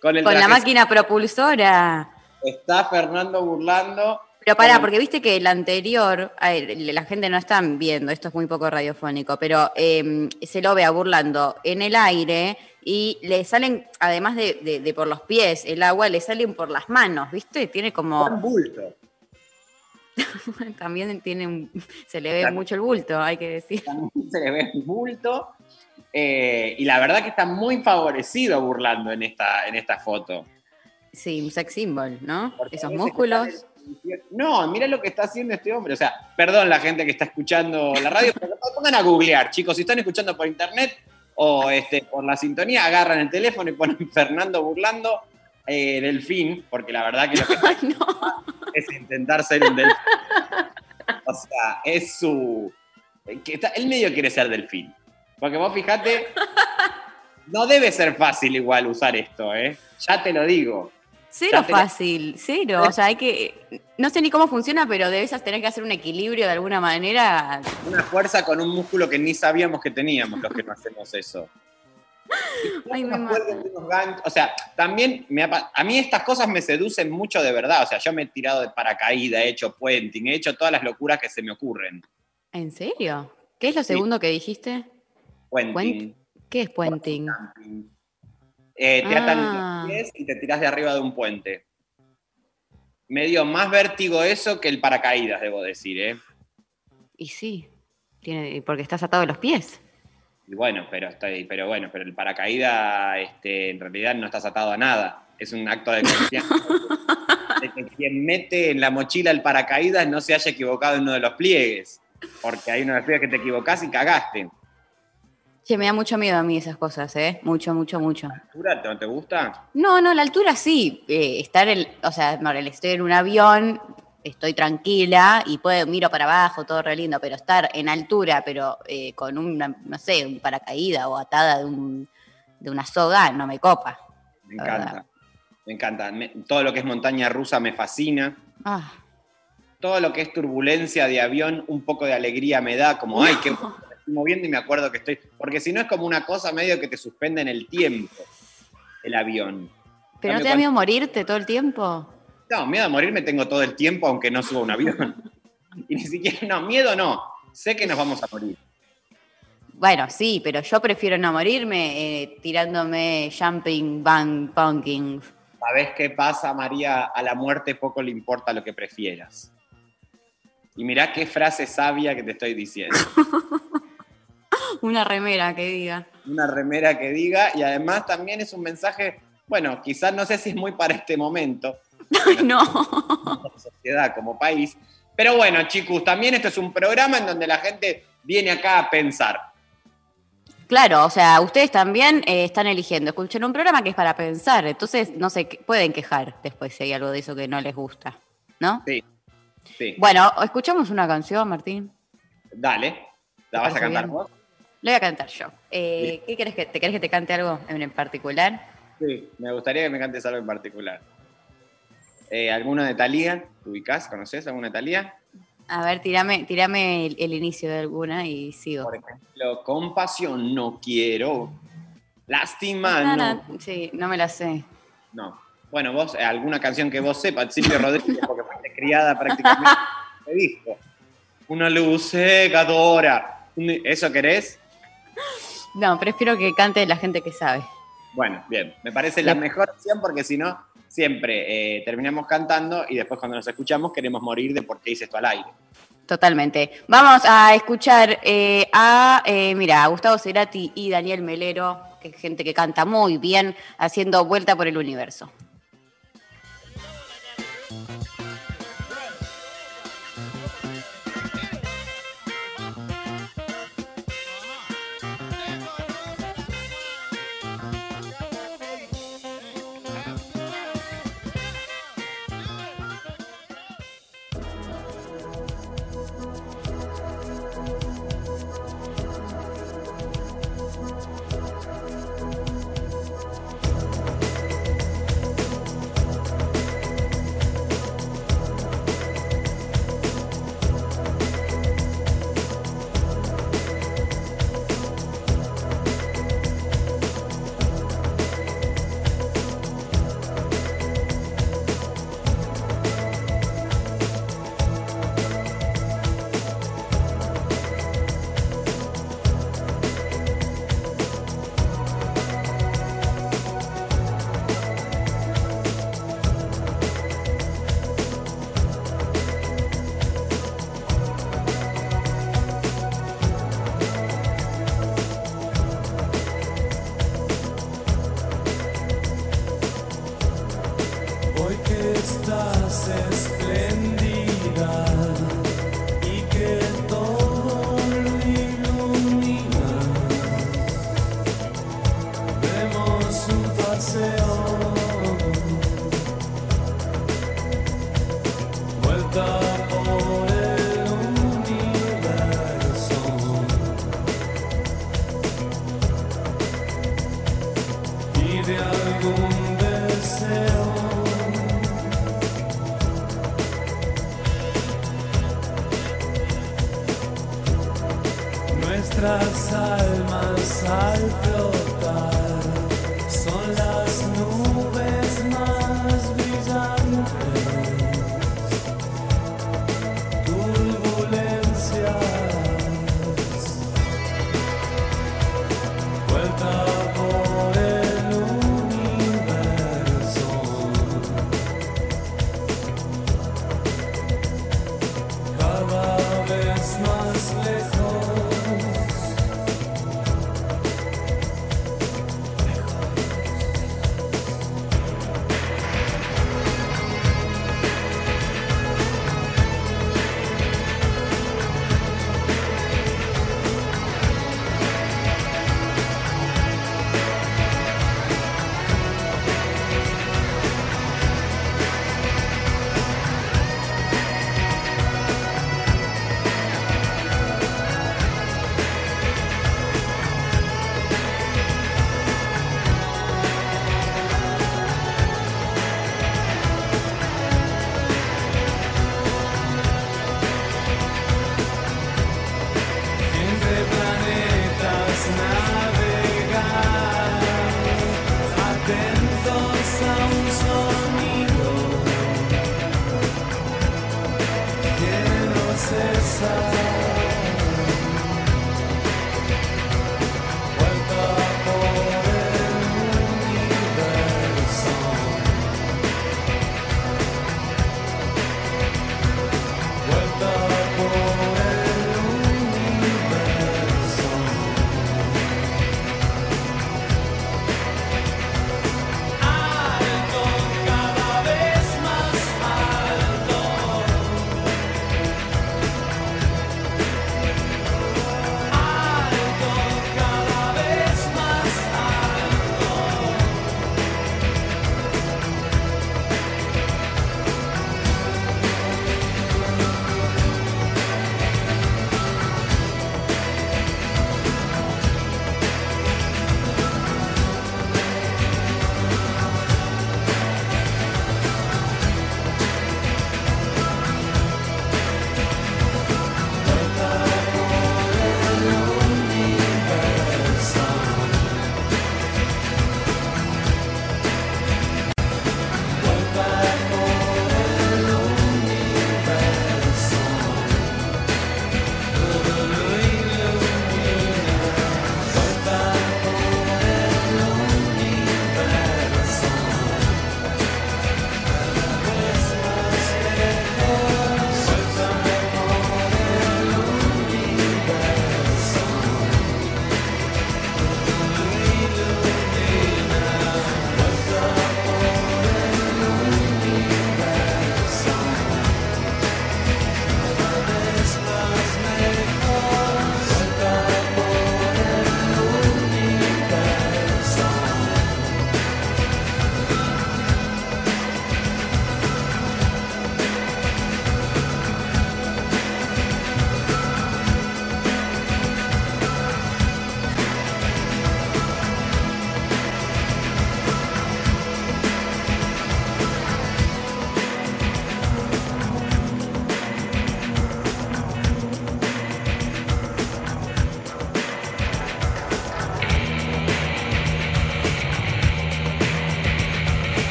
con, el con la máquina propulsora. Está Fernando Burlando. Pero pará, porque viste que el anterior, ver, la gente no está viendo, esto es muy poco radiofónico, pero eh, se lo ve a Burlando en el aire y le salen, además de, de, de, por los pies, el agua le salen por las manos, ¿viste? Tiene como... Un bulto. También tiene un, se le ve También. mucho el bulto, hay que decir. También se le ve el bulto. Eh, y la verdad que está muy favorecido burlando en esta, en esta foto. Sí, un sex symbol, ¿no? Porque Esos músculos. No, mira lo que está haciendo este hombre. O sea, perdón la gente que está escuchando la radio, pero pongan a googlear, chicos. Si están escuchando por internet o este, por la sintonía, agarran el teléfono y ponen Fernando burlando eh, delfín, porque la verdad que lo que está Ay, no. es intentar ser un delfín. O sea, es su. Que está, él medio quiere ser delfín. Porque vos fijate, no debe ser fácil igual usar esto, ¿eh? Ya te lo digo. Cero fácil, cero. O sea, hay que. No sé ni cómo funciona, pero debes tener que hacer un equilibrio de alguna manera. Una fuerza con un músculo que ni sabíamos que teníamos los que no hacemos eso. Ay, me o sea, también me ha, a mí estas cosas me seducen mucho de verdad. O sea, yo me he tirado de paracaídas, he hecho puenting, he hecho todas las locuras que se me ocurren. ¿En serio? ¿Qué es lo segundo que dijiste? Puenting. ¿Qué es puenting? Eh, te atan ah. los pies y te tiras de arriba de un puente. Me dio más vértigo eso que el paracaídas, debo decir, ¿eh? Y sí, tiene, porque estás atado de los pies. Y bueno, pero, estoy, pero bueno, pero el paracaídas este, en realidad no estás atado a nada. Es un acto de confianza. de que quien mete en la mochila el paracaídas no se haya equivocado en uno de los pliegues. Porque hay uno de los pliegues que te equivocás y cagaste. Che, me da mucho miedo a mí esas cosas, ¿eh? Mucho, mucho, mucho. ¿Altura no te gusta? No, no, la altura sí. eh, estar en, o sea, no, estoy en un avión, estoy tranquila y puedo, miro para abajo, todo re lindo, pero estar en altura, pero eh, con una, no sé, un paracaídas o atada de, un, de una soga, no me copa. Me encanta. verdad. Me encanta. Me- todo lo que es montaña rusa me fascina. Ah, Todo lo que es turbulencia de avión, un poco de alegría me da, como, ay, estoy moviendo y me acuerdo que estoy. Porque si no es como una cosa medio que te suspende en el tiempo, el avión. ¿Pero no te da miedo morirte todo el tiempo? No, miedo a morirme tengo todo el tiempo, aunque no suba un avión. Y ni siquiera, no, miedo no. Sé que nos vamos a morir. Bueno, sí, pero yo prefiero no morirme eh, tirándome jumping, bang, punking. ¿Sabés qué pasa, María? A la muerte poco le importa lo que prefieras. Y mirá qué frase sabia que te estoy diciendo. Una remera que diga. Una remera que diga, y además también es un mensaje, bueno, quizás no sé si es muy para este momento, Ay, no. como sociedad, como país, pero bueno, chicos, también esto es un programa en donde la gente viene acá a pensar. Claro, o sea, ustedes también eh, están eligiendo. Escuchen un programa que es para pensar, entonces no sé, pueden quejar después si hay algo de eso que no les gusta, ¿no? Sí, sí. Bueno, escuchamos una canción, Martín. Dale, ¿la vas a cantar bien? vos? La voy a cantar yo. Eh, ¿Qué querés que te querés que te cante algo en particular? Sí, me gustaría que me cantes algo en particular. Eh, ¿Alguno de Talía? ¿Te ubicás? ¿Conoces alguna de Talía? A ver, tirame, tirame el, el inicio de alguna y sigo. Por ejemplo, compasión no quiero. Lástima Ah, no. no, sí, no me la sé. No. Bueno, vos, eh, alguna canción que vos sepas, Silvio Rodríguez, porque fuiste criada prácticamente te dijo. Una luz cegadora. Un- ¿Eso querés? No, prefiero que cante la gente que sabe. Bueno, bien. Me parece la mejor opción porque si no, siempre eh, terminamos cantando y después cuando nos escuchamos queremos morir de por qué hice esto al aire. Totalmente. Vamos a escuchar eh, a, eh, mira, a Gustavo Cerati y Daniel Melero, que es gente que canta muy bien, haciendo vuelta por el universo.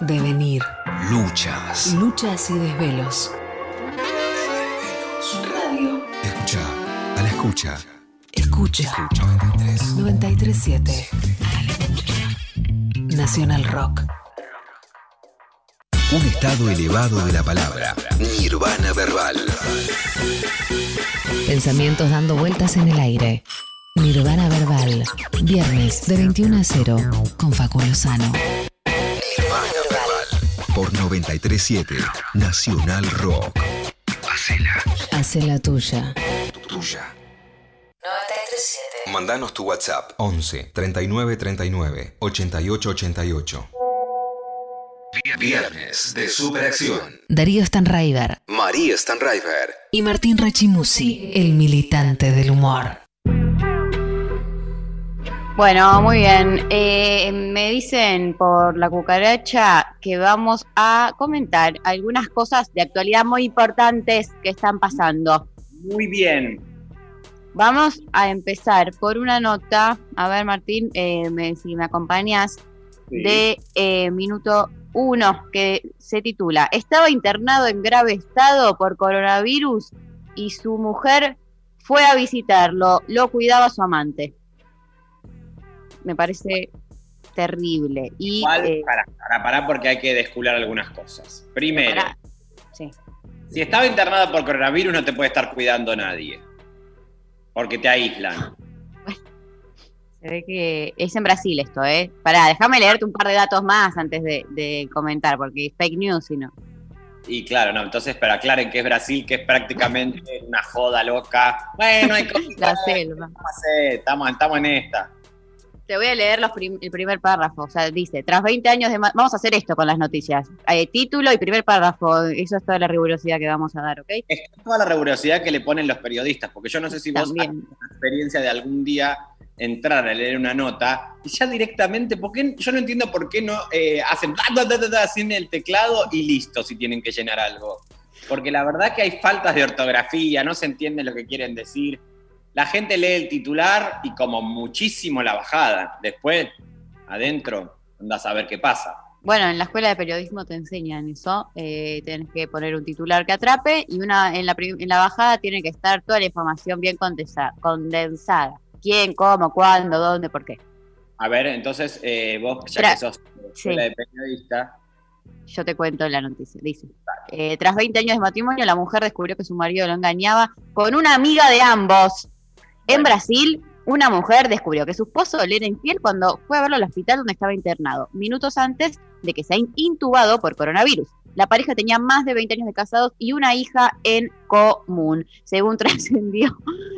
Devenir. Luchas. Luchas y desvelos. Radio. Escucha. A la escucha. Escucha. Escucha. 937. Nacional Rock. Un estado elevado de la palabra. Nirvana verbal. Pensamientos dando vueltas en el aire. Nirvana Verbal. Viernes de 21 a 0 con Facu Lozano. Nirvana verbal. Por 937 Nacional Rock. Hacela Hace la tuya. tuya. 937. Mandanos tu WhatsApp 11 39 39 88 88. Viernes de Superacción. Darío Stanraiver María Stanraiver. y Martín Rachimusi, el militante del humor. Bueno, muy bien. Eh, me dicen por la cucaracha que vamos a comentar algunas cosas de actualidad muy importantes que están pasando. Muy bien. Vamos a empezar por una nota, a ver Martín, eh, me- si me acompañas, Sí. de eh, minuto uno, que se titula, estaba internado en grave estado por coronavirus y su mujer fue a visitarlo, lo cuidaba su amante. Me parece terrible. Y, Igual, eh, para, para, para, porque hay que descular algunas cosas. Primero. Sí. si estaba internado por coronavirus no te puede estar cuidando nadie. Porque te aíslan. Se ve que es en Brasil esto, ¿eh? Pará, déjame leerte un par de datos más antes de, de comentar, porque es fake news, si no. Y claro, no, entonces, pero aclaren que es Brasil, que es prácticamente una joda loca. Bueno, hay cosas. La selva. Estamos, estamos en esta. Te voy a leer los prim- el primer párrafo. O sea, dice, tras 20 años de... Vamos a hacer esto con las noticias. Eh, título y primer párrafo. Eso es toda la rigurosidad que vamos a dar, ¿ok? Es toda la rigurosidad que le ponen los periodistas, porque yo no sé si vos También. has tenido la experiencia de algún día entrar a leer una nota y ya directamente, ¿por qué? yo no entiendo por qué no eh, hacen ta, ta, así en el teclado y listo si tienen que llenar algo. Porque la verdad que hay faltas de ortografía, no se entiende lo que quieren decir. La gente lee el titular y como muchísimo la bajada. Después, adentro, andás a ver qué pasa. Bueno, en la escuela de periodismo te enseñan eso. Eh, tienes que poner un titular que atrape y una en la, en la bajada tiene que estar toda la información bien condesa- condensada. ¿Quién, cómo, cuándo, dónde, por qué? A ver, entonces, eh, vos ya Tra- que sos escuela de periodista, Yo te cuento la noticia. Dice, eh, tras 20 años de matrimonio, la mujer descubrió que su marido lo engañaba con una amiga de ambos. En. Brasil, una mujer descubrió que su esposo le era infiel cuando fue a verlo al hospital donde estaba internado, minutos antes de que sea in- intubado por coronavirus. La pareja tenía más de 20 años de casados y una hija en común. Según trascendió,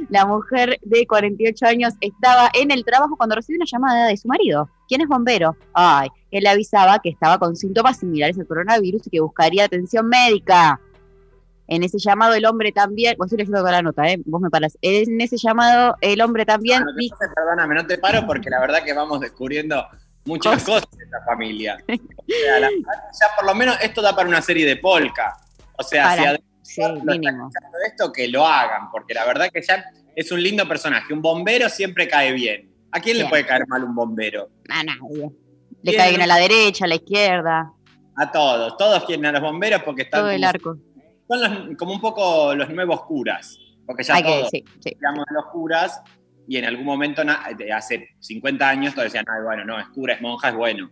la mujer de 48 años estaba en el trabajo cuando recibió una llamada de su marido, quien es bombero. Ay, él avisaba que estaba con síntomas similares al coronavirus y que buscaría atención médica. En ese llamado el hombre también, vos estoy leyendo toda la nota, ¿eh? vos me parás. En ese llamado el hombre también Ah, no pasa, perdóname, no te paro porque la verdad que vamos descubriendo muchas Cosas. cosas de esta familia. O sea, la verdad que ya por lo menos esto da para una serie de polka. O sea, Para. si además sí, lo mínimo. esto, que lo hagan, porque la verdad que ya es un lindo personaje. Un bombero siempre cae bien. ¿A quién le puede caer mal un bombero? A nadie. Le cae bien ¿no? a la derecha, a la izquierda, A todos. Todos quieren a los bomberos porque están todo el arco. Son los- como un poco los nuevos curas. Porque ya Hay que todos sí, los curas y en algún momento, hace 50 años, todos decían, "Ay, bueno, no, es cura, es monja, es bueno.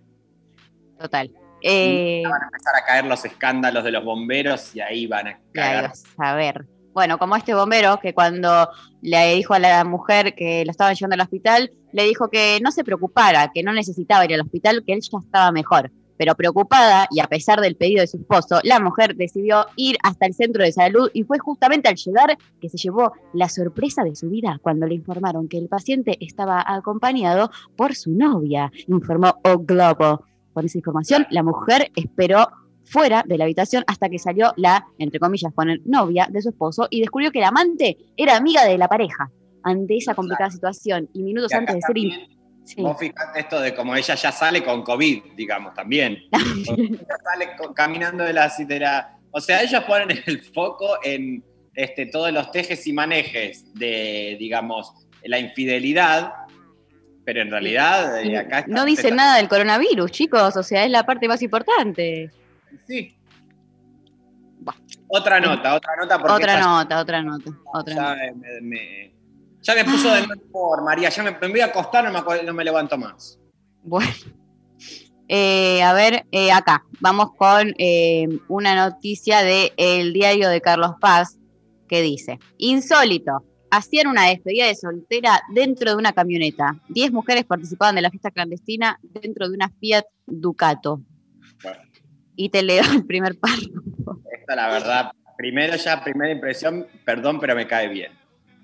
Total. Eh, van a empezar a caer los escándalos de los bomberos y ahí van a caer. a ver. Bueno, como este bombero que cuando le dijo a la mujer que lo estaban llevando al hospital, le dijo que no se preocupara, que no necesitaba ir al hospital, que él ya estaba mejor. Pero preocupada, y a pesar del pedido de su esposo, la mujer decidió ir hasta el centro de salud y fue justamente al llegar que se llevó la sorpresa de su vida cuando le informaron que el paciente estaba acompañado por su novia, informó O Globo. Con esa información, la mujer esperó fuera de la habitación hasta que salió la, entre comillas, poner novia de su esposo y descubrió que la amante era amiga de la pareja. Ante esa complicada situación y minutos Y antes de ser... Sí. Vos fijate esto de como ella ya sale con COVID, digamos, también. ella sale caminando de la citera. O sea, ellos ponen el foco en este, todos los tejes y manejes de, digamos, la infidelidad, Pero en realidad, eh, acá está- No dice nada del coronavirus, chicos, o sea, es la parte más importante. Sí. Otra nota, otra nota. Porque Otra esta nota, otra nota, otra nota. me, me- ya me puso de mal humor, María. Ya me, me voy a acostar, no me, no me levanto más. Bueno. Eh, a ver, eh, acá, vamos con eh, una noticia de El Diario de Carlos Paz que dice, insólito, hacían una despedida de soltera dentro de una camioneta. Diez mujeres participaban de la fiesta clandestina dentro de una Fiat Ducato. Bueno. Y te leo el primer párrafo. Esta, la verdad, primero ya, primera impresión, perdón, pero me cae bien.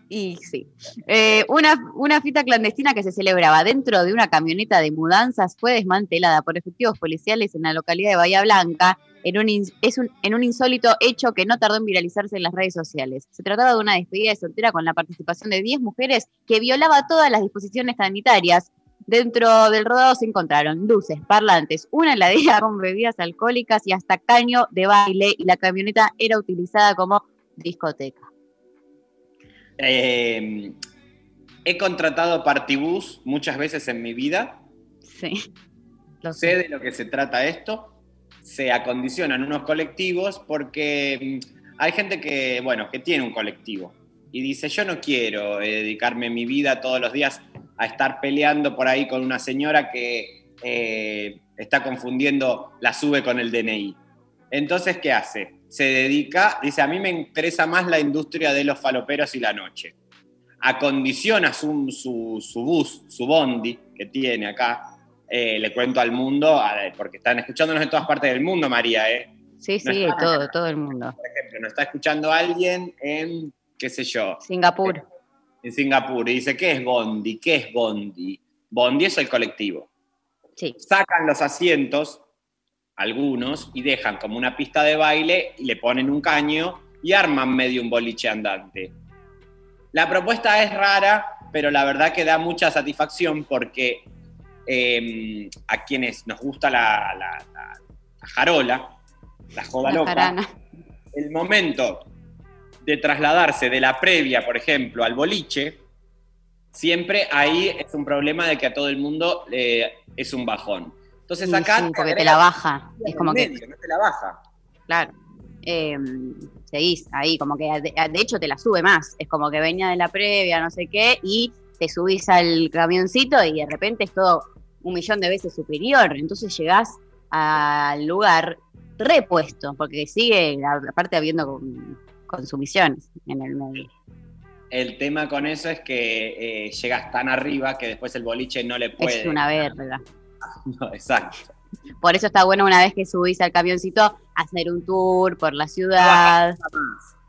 Y sí. Eh, una, una fiesta clandestina que se celebraba dentro de una camioneta de mudanzas fue desmantelada por efectivos policiales en la localidad de Bahía Blanca en un, es un- en un insólito hecho que no tardó en viralizarse en las redes sociales. Se trataba de una despedida de soltera con la participación de 10 mujeres que violaba todas las disposiciones sanitarias. Dentro del rodado se encontraron luces, parlantes, una heladera con bebidas alcohólicas y hasta caño de baile y la camioneta era utilizada como discoteca. Eh, he contratado partibús muchas veces en mi vida. Sí. Lo sé de lo que se trata esto. Se acondicionan unos colectivos porque mm, hay gente que, bueno, que tiene un colectivo y dice, yo no quiero eh, dedicarme mi vida todos los días a estar peleando por ahí con una señora que eh, está confundiendo la sube con el DNI. Entonces, ¿qué hace? Se dedica, dice, a mí me interesa más la industria de los faloperos y la noche. Acondiciona su, su, su bus, su bondi que tiene acá, eh, le cuento al mundo, porque están escuchándonos en todas partes del mundo, María, ¿eh? Sí, No sí, está- todo, todo el mundo. Por ejemplo, nos está escuchando alguien en, qué sé yo, Singapur. en Singapur, y dice, ¿qué es Bondi? ¿Qué es Bondi? Bondi es el colectivo. Sí. Sacan los asientos, algunos, y dejan como una pista de baile, y le ponen un caño, y arman medio un boliche andante. La propuesta es rara, pero la verdad que da mucha satisfacción porque eh, a quienes nos gusta la, la- la- la jarola, la joda loca, el momento de trasladarse de la previa, por ejemplo, al boliche, siempre ahí es un problema de que a todo el mundo eh, es un bajón. Entonces acá... sí, porque te la baja. Es como que, medio, no te la baja. claro. eh, seguís ahí, como que de, de hecho te la sube más. Es como que venía de la previa, no sé qué, y te subís al camioncito y de repente es todo un millón de veces superior. Entonces llegás al lugar repuesto, porque sigue, aparte habiendo con- consumiciones en el medio. El tema con eso es que eh, llegas tan arriba que después el boliche no le puede. Es una verga. No, exacto. Por eso está bueno una vez que subís al camioncito hacer un tour por la ciudad,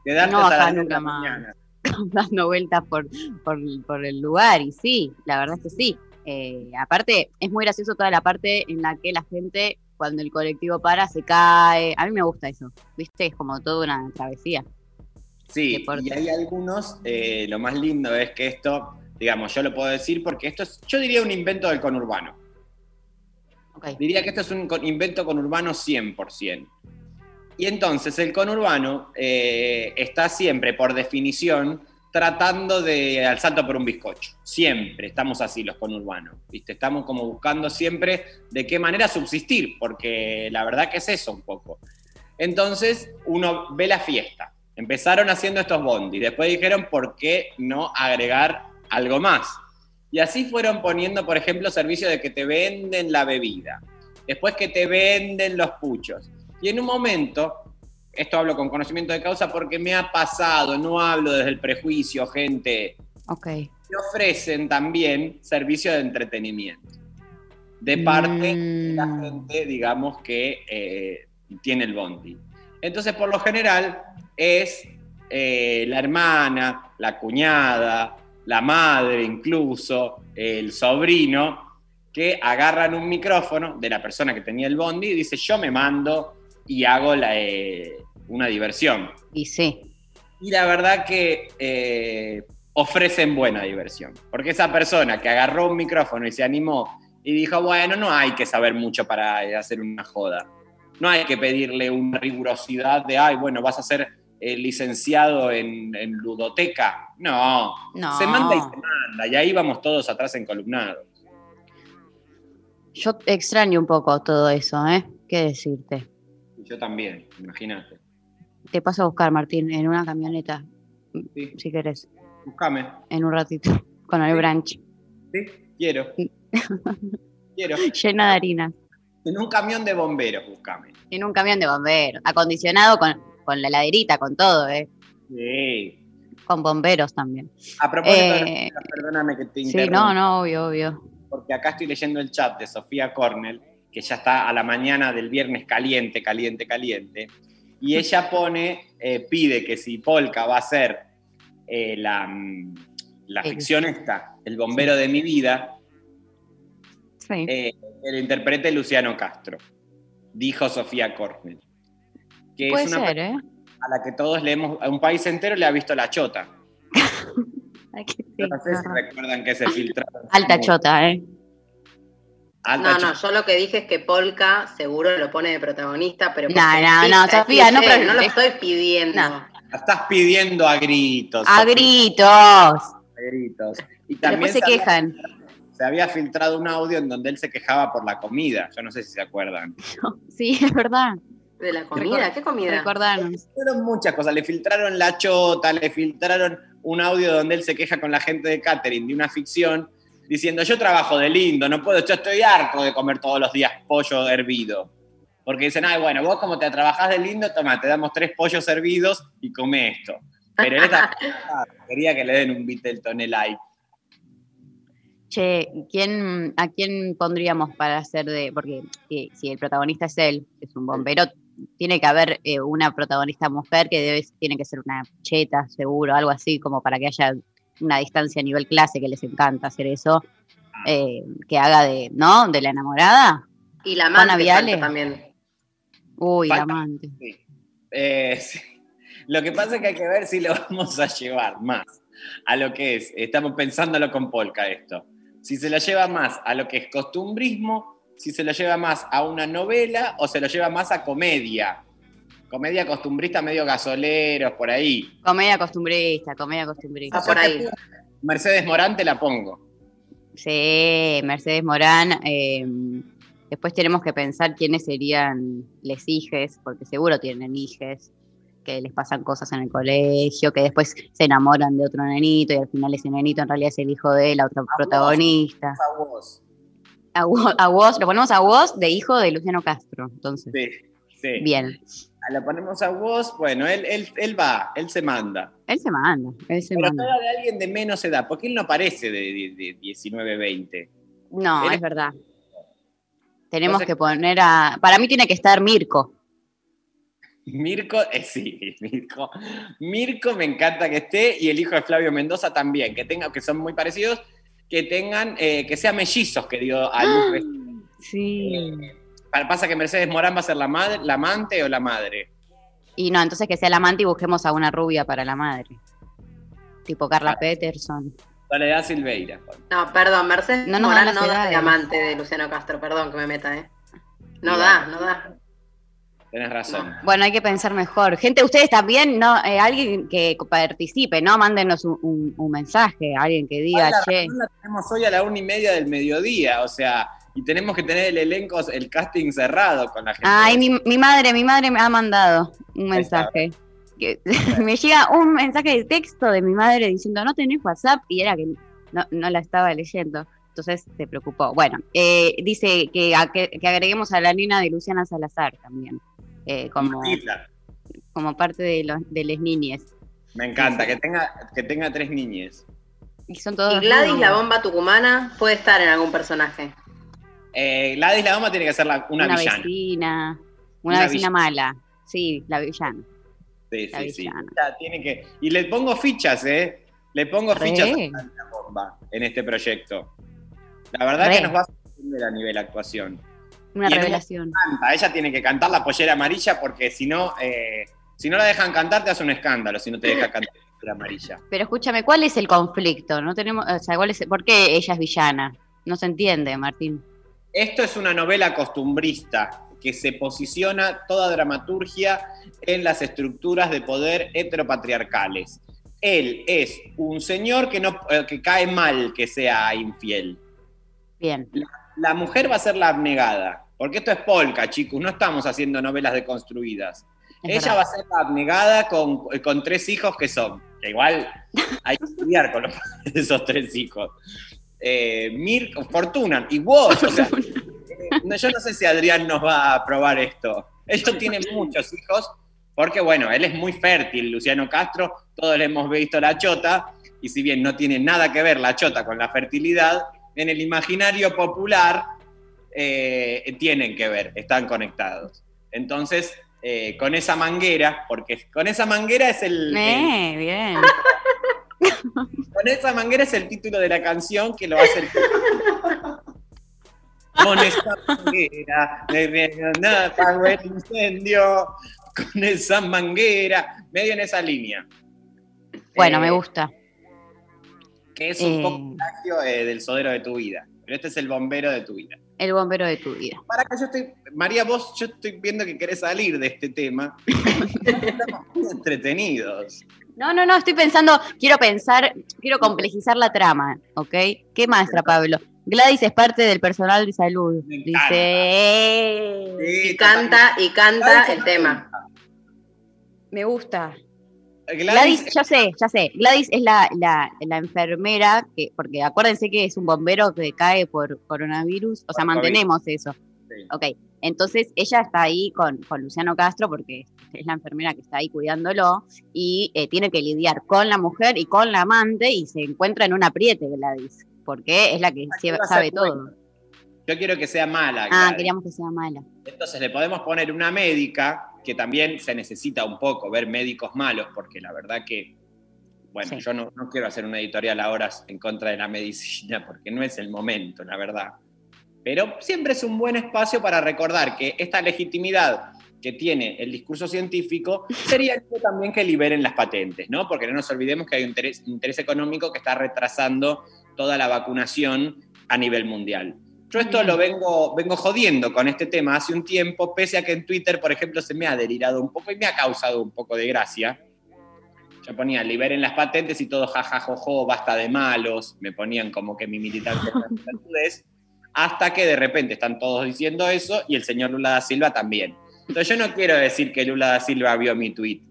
No bajar nunca más. dando vueltas por, por, por el lugar. Y sí, la verdad es que sí. Eh, aparte, es muy gracioso toda la parte en la que la gente, cuando el colectivo para, se cae. A mí me gusta eso. ¿Viste? Es como toda una travesía. Sí, y hay algunos, eh, lo más lindo es que esto, digamos, yo lo puedo decir porque esto es, yo diría un invento del conurbano. Diría que esto es un invento conurbano 100%. Y entonces el conurbano eh, está siempre, por definición, tratando de al salto por un bizcocho. Siempre estamos así los conurbanos, ¿viste? Estamos como buscando siempre de qué manera subsistir, porque la verdad que es eso un poco. Entonces uno ve la fiesta. Empezaron haciendo estos bondis, después dijeron por qué no agregar algo más. Y así fueron poniendo, por ejemplo, servicio de que te venden la bebida, después que te venden los puchos. Y en un momento, esto hablo con conocimiento de causa porque me ha pasado, no hablo desde el prejuicio, gente, Ok. te ofrecen también servicio de entretenimiento de parte de la Mm. gente, digamos, que eh, tiene el bondi. Entonces, por lo general, es eh, la hermana, la cuñada, la madre incluso, el sobrino, que agarran un micrófono de la persona que tenía el bondi y dice, yo me mando y hago la, eh, una diversión. Y sí. Y la verdad que eh, ofrecen buena diversión. Porque esa persona que agarró un micrófono y se animó y dijo, bueno, no hay que saber mucho para hacer una joda. No hay que pedirle una rigurosidad de, ay, bueno, vas a ser eh, licenciado en, en ludoteca. No, No. se manda y se manda. Y ahí vamos todos atrás encolumnados. Yo extraño un poco todo eso, ¿eh? ¿Qué decirte? Yo también, imagínate. Te paso a buscar, Martín, en una camioneta, Sí, si querés, buscame. en un ratito, con el branch, Sí, quiero. quiero. llena de harina. En un camión de bomberos, buscame. En un camión de bomberos, acondicionado con, con la heladerita, con todo, ¿eh? Sí. Con bomberos también. A propósito, Eh, perdóname que te Sí, interrumpa. no, no, obvio, obvio. porque acá estoy leyendo el chat de Sofía Cornell, que ya está a la mañana del viernes caliente, caliente, caliente, y ella pone, eh, pide que si Polka va a ser eh, la, mm, la El- ficción esta, El bombero de mi vida, Sí. eh, que lo interprete Luciano Castro, dijo Sofía Cornell. Que Puede es una ser, ¿eh? a la que todos le hemos, a un país entero le ha visto la chota. No sé si recuerdan que se filtraron. Alta chota, ¿eh? Alta No, no, yo lo que dije es que Polka seguro lo pone de protagonista, pero No, no, no, Sofía, no, pero- no lo estoy pidiendo. No. La estás pidiendo a gritos. A Sofía. gritos. a gritos. Y Después se se había- quejan. se había filtrado un audio en donde él se quejaba por la comida. Yo no sé si se acuerdan. Sí, es verdad. ¿De la comida? ¿Qué comida? Recordanos. Fueron muchas cosas. Le filtraron la chota, le filtraron un audio donde él se queja con la gente de catering de una ficción, diciendo yo trabajo de lindo, no puedo, yo estoy harto de comer todos los días pollo hervido. Porque dicen, ay, bueno, vos como te trabajás de lindo, toma, te damos tres pollos hervidos y come esto. Pero él estaba quería que le den un Beatleton el like. Che, ¿quién, ¿a quién pondríamos para hacer de.? Porque si, si el protagonista es él, que es un bombero, tiene que haber eh, una protagonista mujer que debe, tiene que ser una cheta, seguro, algo así, como para que haya una distancia a nivel clase, que les encanta hacer eso. eh, que haga de, ¿no? De la enamorada. Y la amante también. Uy, la amante. Sí. Eh, sí. Lo que pasa es que hay que ver si lo vamos a llevar más a lo que es, estamos pensándolo con Polka esto, si se lo lleva más a lo que es costumbrismo, si se lo lleva más a una novela o se lo lleva más a comedia. Comedia costumbrista medio gasoleros, por ahí. Comedia costumbrista, comedia costumbrista. Ah, por ahí. Mercedes Morán te la pongo. Sí, Mercedes Morán. eh, después tenemos que pensar quiénes serían les hijes, porque seguro tienen hijes, que les pasan cosas en el colegio, que después se enamoran de otro nenito y al final ese nenito en realidad es el hijo de la otra protagonista. A vos. A vos, a vos, lo ponemos a vos de hijo de Luciano Castro, entonces. Sí, sí. Bien, Lo ponemos a vos, bueno, él, él, él va, él se manda. él se manda, él se Pero manda. toda de alguien de menos edad, porque él no parece de, de, de 19, 20. No, Él- es verdad. Tenemos Entonces- que poner a... Para mí tiene que estar Mirko. Mirko, eh, sí, Mirko. Mirko me encanta que esté y el hijo de Flavio Mendoza también, que tenga, que son muy parecidos, que tengan, eh, que sean mellizos que dio a luz. Sí. Pa- Pasa que Mercedes Morán va a ser la madre, la amante o la madre. Y no, entonces que sea la amante y busquemos a una rubia para la madre. Tipo Carla Ah. Peterson. Soledad Silveira. No, perdón, Mercedes No nos Morán no da de amante de Luciano Castro, perdón que me meta, ¿eh? No Y da, no da. Tenés razón. Bueno, hay que pensar mejor. Gente, ustedes también, no, Eh, alguien que participe, ¿no? Mándenos un, un- un mensaje, alguien que diga, la che. la tenemos hoy a la una y media del mediodía, o sea, y tenemos que tener el elenco, el casting cerrado con la gente. Ay, mi, mi madre, mi madre me ha mandado un mensaje. Que- me llega un mensaje de texto de mi madre diciendo, no tenés WhatsApp, y era que no, no la estaba leyendo. Entonces se preocupó. Bueno, eh, dice que, que agreguemos a la nena de Luciana Salazar también, eh, como, Martita, como parte de, los, de les niñes. Me encanta, que tenga, que tenga tres niñes. Y son todos. Y Gladys, la bomba tucumana, puede estar en algún personaje. Eh, Gladys la Doma tiene que ser la- una, una villana. vecina, una, Una vecina villana. mala. Sí, la villana. Sí, La sí, sí. Ya, tiene que... Y le pongo fichas, ¿eh? Le pongo Re. fichas a la bomba en este proyecto. La verdad Re. que nos va a sorprender a nivel actuación. Una Y revelación. Canta, ella tiene que cantar la pollera amarilla porque si no, eh, si no la dejan cantar te hace un escándalo si no te deja cantar la pollera amarilla. Pero escúchame, ¿cuál es el conflicto? No tenemos, o sea, ¿cuál es, ¿por qué ella es villana? No se entiende, Martín. Esto es una novela costumbrista que se posiciona toda dramaturgia en las estructuras de poder heteropatriarcales. Él es un señor que, no, eh, que cae mal que sea infiel. Bien. la mujer va a ser la abnegada. Porque esto es polka, chicos, no estamos haciendo novelas deconstruidas. Es Ella verdad. va a ser la abnegada con, con tres hijos que son. Que igual hay que estudiar con los- esos tres hijos. Eh, Mir, Fortuna y vos. O sea, eh, yo no sé si Adrián nos va a aprobar esto. Ellos tienen muchos hijos, porque bueno, él es muy fértil, Luciano Castro, todos le hemos visto la chota, y si bien no tiene nada que ver la chota con la fertilidad, en el imaginario popular eh, tienen que ver, están conectados. Entonces, eh, con esa manguera, porque con esa manguera es el, el- Eh, bien. con esa manguera es el título de la canción que lo hace el Con esa manguera, apago el incendio, con esa manguera, medio en esa línea. Bueno, Eh, me gusta. Que es un Eh. poco eh, del sodero de tu vida. Pero este es el bombero de tu vida. El bombero de tu vida. Para que yo estoy, María, vos, yo estoy viendo que querés salir de este tema. Estamos muy entretenidos. No, no, no, estoy pensando, quiero pensar, quiero complejizar la trama, ¿ok? ¿Qué maestra, Pablo? Gladys es parte del personal de salud. Me Dice. Y canta, y canta el tema. Me gusta. Gladys, Gladys, ya sé, ya sé. Gladys es la, la, la enfermera, que, porque acuérdense que es un bombero que cae por coronavirus, o sea, COVID. mantenemos eso. Sí. Ok, entonces ella está ahí con, con Luciano Castro, porque es la enfermera que está ahí cuidándolo, y eh, tiene que lidiar con la mujer y con la amante, y se encuentra en un apriete, Gladys, porque es la que ¿qué sie- va a sabe todo. Yo quiero que sea mala. Ah, queríamos que sea mala. Entonces le podemos poner una médica, que también se necesita un poco ver médicos malos, porque la verdad que, bueno, Sí. yo no, no quiero hacer una editorial ahora en contra de la medicina, porque no es el momento, la verdad. Pero siempre es un buen espacio para recordar que esta legitimidad que tiene el discurso científico sería también que liberen las patentes, ¿no? Porque no nos olvidemos que hay un interés, interés económico que está retrasando toda la vacunación a nivel mundial. Yo esto lo vengo, vengo jodiendo con este tema hace un tiempo, pese a que en Twitter, por ejemplo, se me ha delirado un poco y me ha causado un poco de gracia. Yo ponía, liberen las patentes y todo jajajojo, basta de malos, me ponían como que mi militante pelotudez, hasta que de repente están todos diciendo eso y el señor Lula da Silva también. Entonces yo no quiero decir que Lula da Silva vio mi tweet,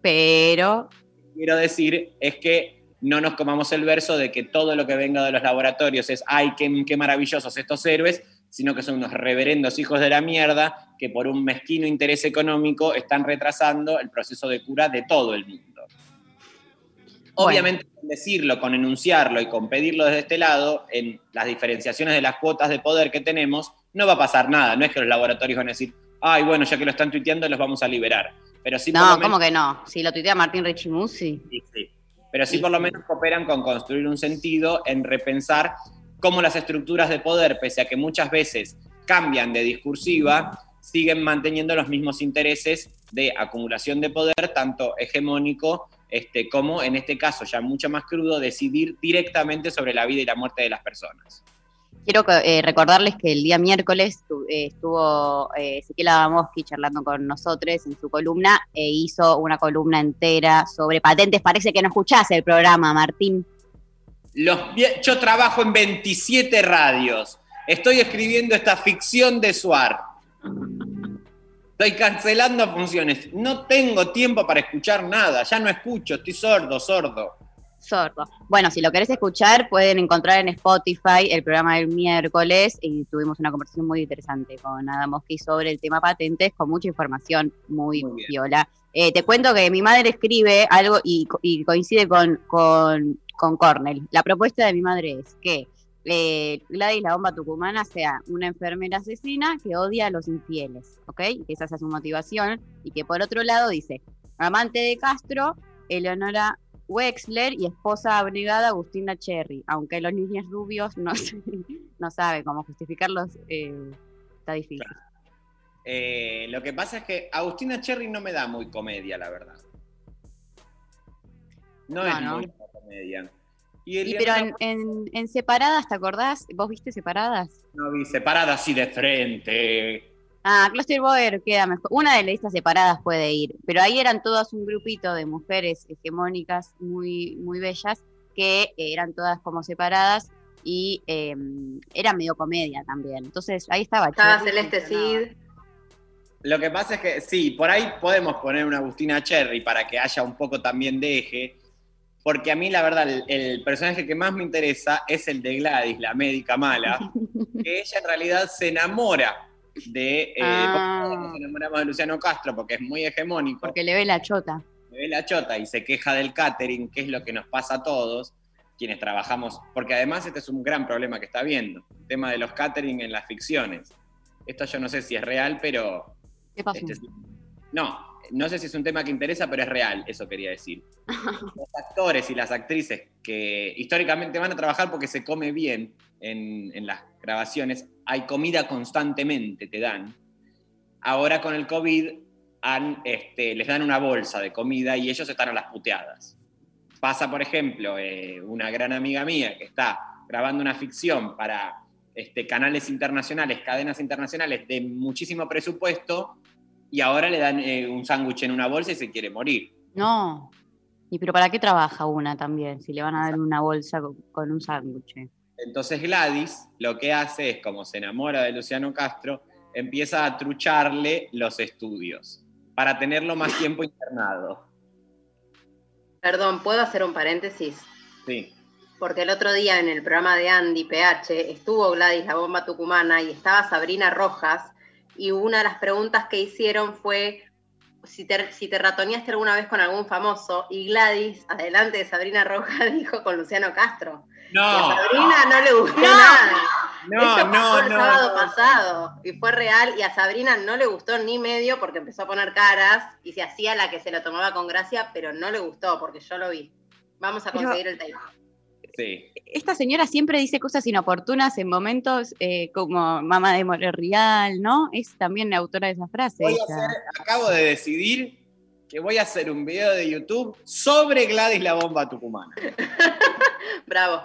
Pero, quiero decir es que no nos comamos el verso de que todo lo que venga de los laboratorios es, ay, qué, qué maravillosos estos héroes, sino que son unos reverendos hijos de la mierda que por un mezquino interés económico están retrasando el proceso de cura de todo el mundo. Obviamente, con decirlo, con enunciarlo y con pedirlo desde este lado, en las diferenciaciones de las cuotas de poder que tenemos, no va a pasar nada. No es que los laboratorios van a decir, ay, bueno, ya que lo están tuiteando, los vamos a liberar. Pero sí, no, menos- ¿cómo que no? Si lo tuitea Martín Rechimusi. Sí, sí. Pero sí por lo menos cooperan con construir un sentido en repensar cómo las estructuras de poder, pese a que muchas veces cambian de discursiva, siguen manteniendo los mismos intereses de acumulación de poder, tanto hegemónico este, como, en este caso ya mucho más crudo, decidir directamente sobre la vida y la muerte de las personas. Quiero eh, recordarles que el día miércoles eh, estuvo eh, Ezequiel Adamowski charlando con nosotros en su columna e hizo una columna entera sobre patentes. Parece que no escuchás el programa, Martín. Los, yo trabajo en 27 radios. Estoy escribiendo esta ficción de Suar. Estoy cancelando funciones. No tengo tiempo para escuchar nada. Ya no escucho. Estoy sordo, sordo. Sordo. Bueno, si lo querés escuchar, pueden encontrar en Spotify el programa del miércoles y tuvimos una conversación muy interesante con Adamowski sobre el tema patentes, con mucha información muy, viola. Eh, te cuento que mi madre escribe algo y, co- y coincide con, con, con Cornell. La propuesta de mi madre es que eh, Gladys la bomba tucumana sea una enfermera asesina que odia a los infieles, ¿ok? Que esa sea su motivación y que por otro lado dice, amante de Castro, Eleonora Wexler y esposa abnegada Agustina Cherry, aunque los niños rubios no, no sabe cómo justificarlos, eh, está difícil. Eh, lo que pasa es que Agustina Cherry no me da muy comedia, la verdad. No, No, es no. muy comedia. Y, Y pero en, en- en Separadas, ¿te acordás? ¿Vos viste Separadas? no vi separada así de frente. Ah, Cluster Boer queda mejor. Una de las listas separadas puede ir, pero ahí eran todas un grupito de mujeres hegemónicas muy, muy bellas que eran todas como separadas y eh, era medio comedia también. Entonces ahí estaba. Estaba Cherry, Celeste. Cid. Lo que pasa es que sí, por ahí podemos poner una Agustina Cherry para que haya un poco también de eje, porque a mí la verdad el, el personaje que más me interesa es el de Gladys, la médica mala, que ella en realidad se enamora de... eh, Ah. ¿por qué nos enamoramos de Luciano Castro? Porque es muy hegemónico. Porque le ve la chota. me ve la chota y se queja del catering, que es lo que nos pasa a todos, quienes trabajamos, porque además este es un gran problema que está habiendo, el tema de los catering en las ficciones. Esto yo no sé si es real, pero... ¿Qué pasó? este es- no, no sé si es un tema que interesa, pero es real, eso quería decir. Los actores y las actrices que históricamente van a trabajar porque se come bien en, en las grabaciones, hay comida constantemente, te dan. Ahora con el COVID han, este, les dan una bolsa de comida y ellos están a las puteadas. Pasa, por ejemplo, eh, una gran amiga mía que está grabando una ficción para este, canales internacionales, cadenas internacionales de muchísimo presupuesto, y ahora le dan eh, un sándwich en una bolsa y se quiere morir. No. ¿Y pero para qué trabaja una también? Si le van a dar una bolsa con, con un sándwich. Entonces Gladys lo que hace es, como se enamora de Luciano Castro, empieza a trucharle los estudios para tenerlo más tiempo internado. Perdón, ¿puedo hacer un paréntesis? Sí. Porque el otro día en el programa de Andy PH estuvo Gladys la bomba tucumana y estaba Sabrina Rojas y una de las preguntas que hicieron fue si te, si te ratoneaste alguna vez con algún famoso y Gladys, adelante de Sabrina Rojas, dijo con Luciano Castro. Y a No, Sabrina no le gustó No. nada. no, Esto pasó no, el no. sábado no. pasado y fue real y a Sabrina no le gustó ni medio porque empezó a poner caras y se hacía la que se lo tomaba con gracia, pero no le gustó porque yo lo vi. Vamos a Pero- conseguir el tape. Sí. Esta señora siempre dice cosas inoportunas en momentos eh, como mamá de More Real, ¿no? Es también la autora de esa frase. Voy a ella. hacer, acabo de decidir que voy a hacer un video de YouTube sobre Gladys la bomba tucumana. Bravo.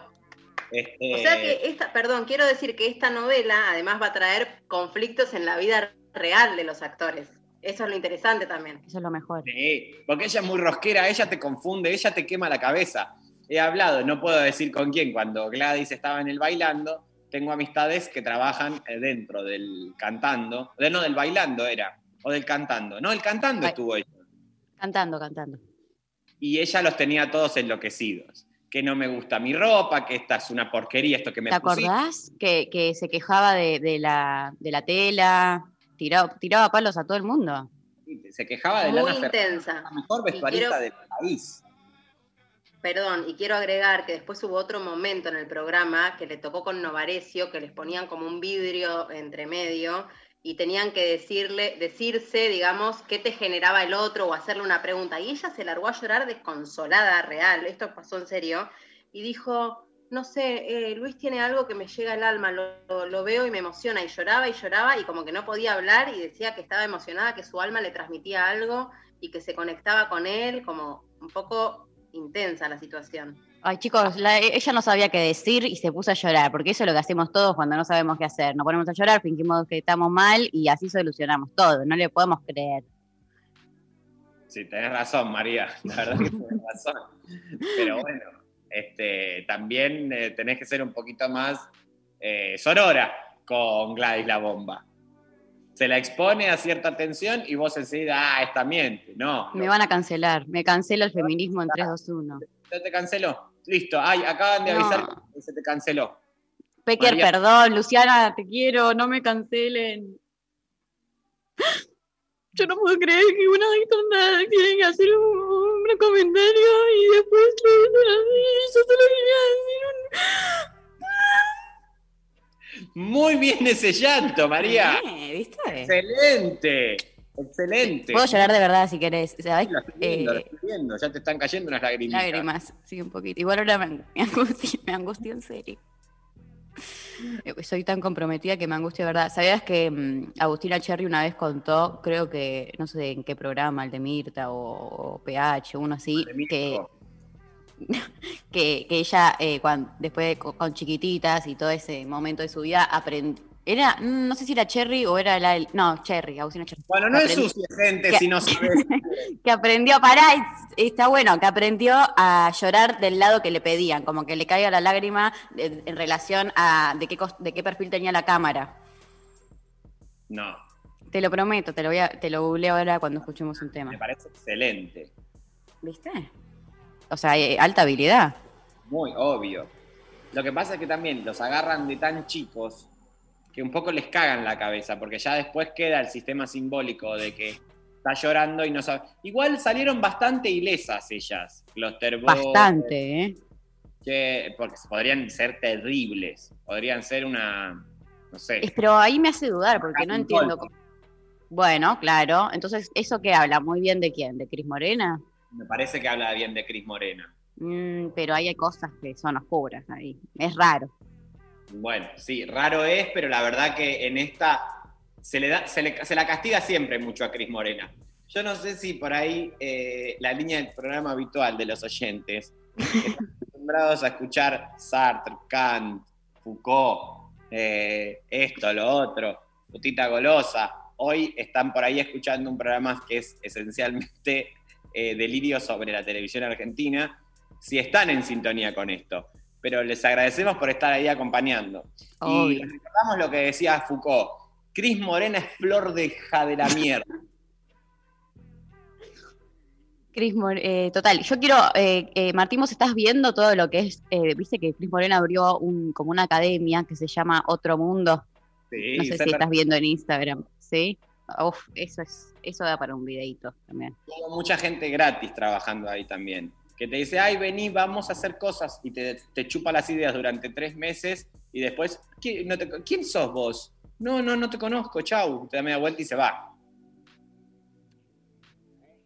Este, O sea que esta, perdón, quiero decir que esta novela además va a traer conflictos en la vida real de los actores. Eso es lo interesante también. Eso es lo mejor. Sí, porque ella es muy rosquera, ella te confunde, ella te quema la cabeza. He hablado, no puedo decir con quién, cuando Gladys estaba en el bailando, tengo amistades que trabajan eh, dentro del cantando, de no del bailando era, o del cantando. No, el cantando Ay. estuvo ella. Cantando, cantando. Y ella los tenía todos enloquecidos. Que no me gusta mi ropa, que esta es una porquería, esto que me ¿Te pusiste. acordás que, que se quejaba de, de la, de la tela? Tiraba, tiraba palos a todo el mundo. Se quejaba de Muy Lana intensa. la mejor vestuarista quiero- del país. Perdón, y quiero agregar que después hubo otro momento en el programa que le tocó con Novarecio, que les ponían como un vidrio entre medio y tenían que decirle, decirse, digamos, qué te generaba el otro o hacerle una pregunta. Y ella se largó a llorar desconsolada, real, esto pasó en serio, y dijo, no sé, eh, Luis tiene algo que me llega al alma, lo, lo- veo y me emociona, y lloraba y lloraba y como que no podía hablar y decía que estaba emocionada, que su alma le transmitía algo y que se conectaba con él, como un poco intensa la situación. Ay, chicos, la- ella no sabía qué decir y se puso a llorar, porque eso es lo que hacemos todos cuando no sabemos qué hacer. Nos ponemos a llorar, fingimos que estamos mal y así solucionamos todo. No le podemos creer. Sí, tenés razón, María. La verdad que tenés razón. Pero bueno, este, también eh, tenés que ser un poquito más eh, sorora con Gladys la bomba. Se la expone a cierta tensión y vos enseguida, ah, esta miente. No, Me no, van a cancelar. Me cancela el feminismo en 3, 2, 1. ¿no te canceló. Listo, ay, acaban de No. avisar que se te canceló. Pecker, María. perdón, Luciana, te quiero, no me cancelen. Yo no puedo creer que una nada tiene hacer un, un comentario y después lo dicen así. Yo solo quería decir Muy bien ese llanto, María. Eh, ¿Viste? Excelente, excelente. Puedo llorar de verdad si querés. Lo estoy viendo, lo Eh, estoy viendo, ya te están cayendo unas lagrimitas. lágrimas, sí, un poquito. Igual ahora me, angustia, me angustia en serio. Soy tan comprometida que me angustia de verdad. ¿Sabías que mm, Agustina Cherry una vez contó, creo que, no sé en qué programa, el de Mirta o, o PH, uno así, que, que, que ella, eh, cuan- después de co- con chiquititas y todo ese momento de su vida, aprend- Era, mm, no sé si era Cherry o era la. No, Cherry, Agustina Cherry. Bueno, no es sucia, gente, que- si no sabes. Que aprendió, pará, está bueno, que aprendió a llorar del lado que le pedían, como que le caiga la lágrima en, en relación a de qué, de qué perfil tenía la cámara. No, Te lo prometo, te lo, voy a, te lo googleo ahora cuando escuchemos un tema. me parece excelente. ¿Viste? O sea, alta habilidad. Muy obvio. Lo que pasa es que también los agarran de tan chicos que un poco les cagan la cabeza, porque ya después queda el sistema simbólico de que está llorando y no sabe. Igual salieron bastante ilesas ellas, los. Bastante, ¿eh? Que, porque podrían ser terribles. Podrían ser una. No sé. Pero ahí me hace dudar, porque no entiendo. cómo- Bueno, claro. Entonces, ¿eso qué habla? ¿Muy bien de quién? ¿De Cris Morena? Me parece que habla bien de Cris Morena. Mm, pero ahí hay cosas que son oscuras ahí. Es raro. Bueno, sí, raro es, pero la verdad que en esta se le da, se, le- se la castiga siempre mucho a Cris Morena. Yo no sé si por ahí eh, la línea del programa habitual de los oyentes están acostumbrados a escuchar Sartre, Kant, Foucault, eh, esto, lo otro, putita golosa. Hoy están por ahí escuchando un programa que es esencialmente eh, delirio sobre la televisión argentina, si están en sintonía con esto. Pero les agradecemos por estar ahí acompañando. Y recordamos lo que decía Foucault. Cris Morena es flor de ja de la mierda. Cris Mor- eh, total, yo quiero, eh, eh, Martín, vos estás viendo todo lo que es, viste que Cris Morena abrió un, como una academia que se llama Otro Mundo. Sí, No sé si estás viendo en Instagram, ¿sí? Uf, eso es, eso da para un videito también. Mucha gente gratis trabajando ahí también. Que te dice, ay, vení, vamos a hacer cosas. Y te, te chupa las ideas durante tres meses. Y después, ¿quién, no te- ¿quién sos vos? No, no, no te conozco, chau. Te da media vuelta y se va.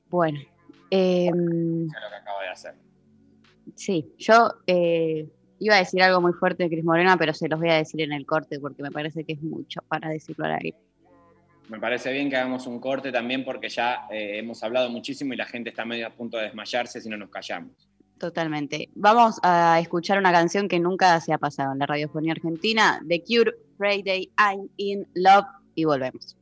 Bueno, es lo que acabo de hacer. sí, yo eh, iba a decir algo muy fuerte de Cris Morena, pero se los voy a decir en el corte porque me parece que es mucho para decirlo al aire. Me parece bien que hagamos un corte también porque ya eh, hemos hablado muchísimo y la gente está medio a punto de desmayarse si no nos callamos. Totalmente. Vamos a escuchar una canción que nunca se ha pasado en la radiofonía argentina, The Cure, Friday, I'm in Love, y volvemos.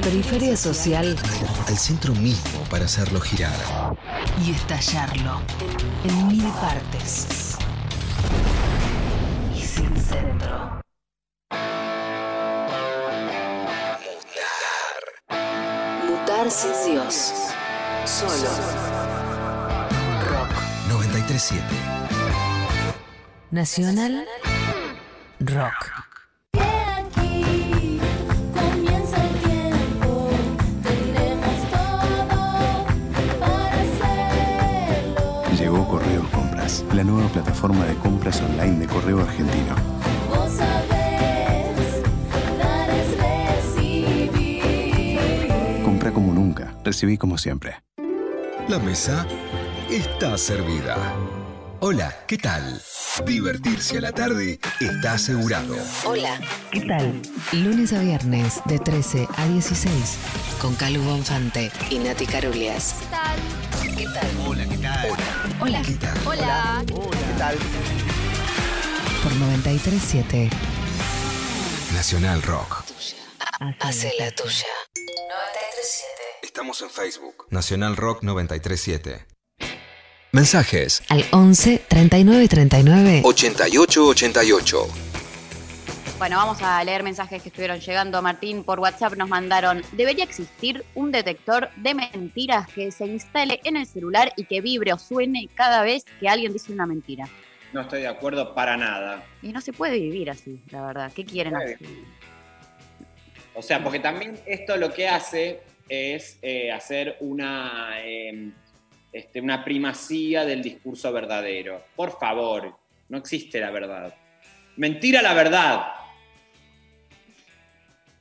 La periferia social al centro mismo para hacerlo girar. y estallarlo en mil partes. Y sin centro. Mutar sin Dios. Solo. Rock. 937. Nacional. Rock. Plataforma de compras online de Correo Argentino. Vos sabés. Compra como nunca, recibí como siempre. La mesa está servida. Hola, ¿qué tal? Divertirse a la tarde está asegurado. Hola, ¿qué tal? Lunes a viernes de 13 a 16 con Calu Bonfante y Nati Carulias. ¿Qué tal? Hola, ¿qué tal? Hola. ¿Qué tal? Hola. ¿Qué Por 937 Nacional Rock. Hace la tuya. 937. Estamos en Facebook. Nacional Rock 937. Mensajes. Al 11 39 39 8888. Bueno, vamos a leer mensajes que estuvieron llegando. Martín, por WhatsApp nos mandaron, debería existir un detector de mentiras que se instale en el celular y que vibre o suene cada vez que alguien dice una mentira. No estoy de acuerdo para nada. Y no se puede vivir así, la verdad. ¿Qué quieren hacer? O sea, porque también esto lo que hace es eh, hacer una, eh, este, una primacía del discurso verdadero. Por favor, no existe la verdad. Mentira la verdad.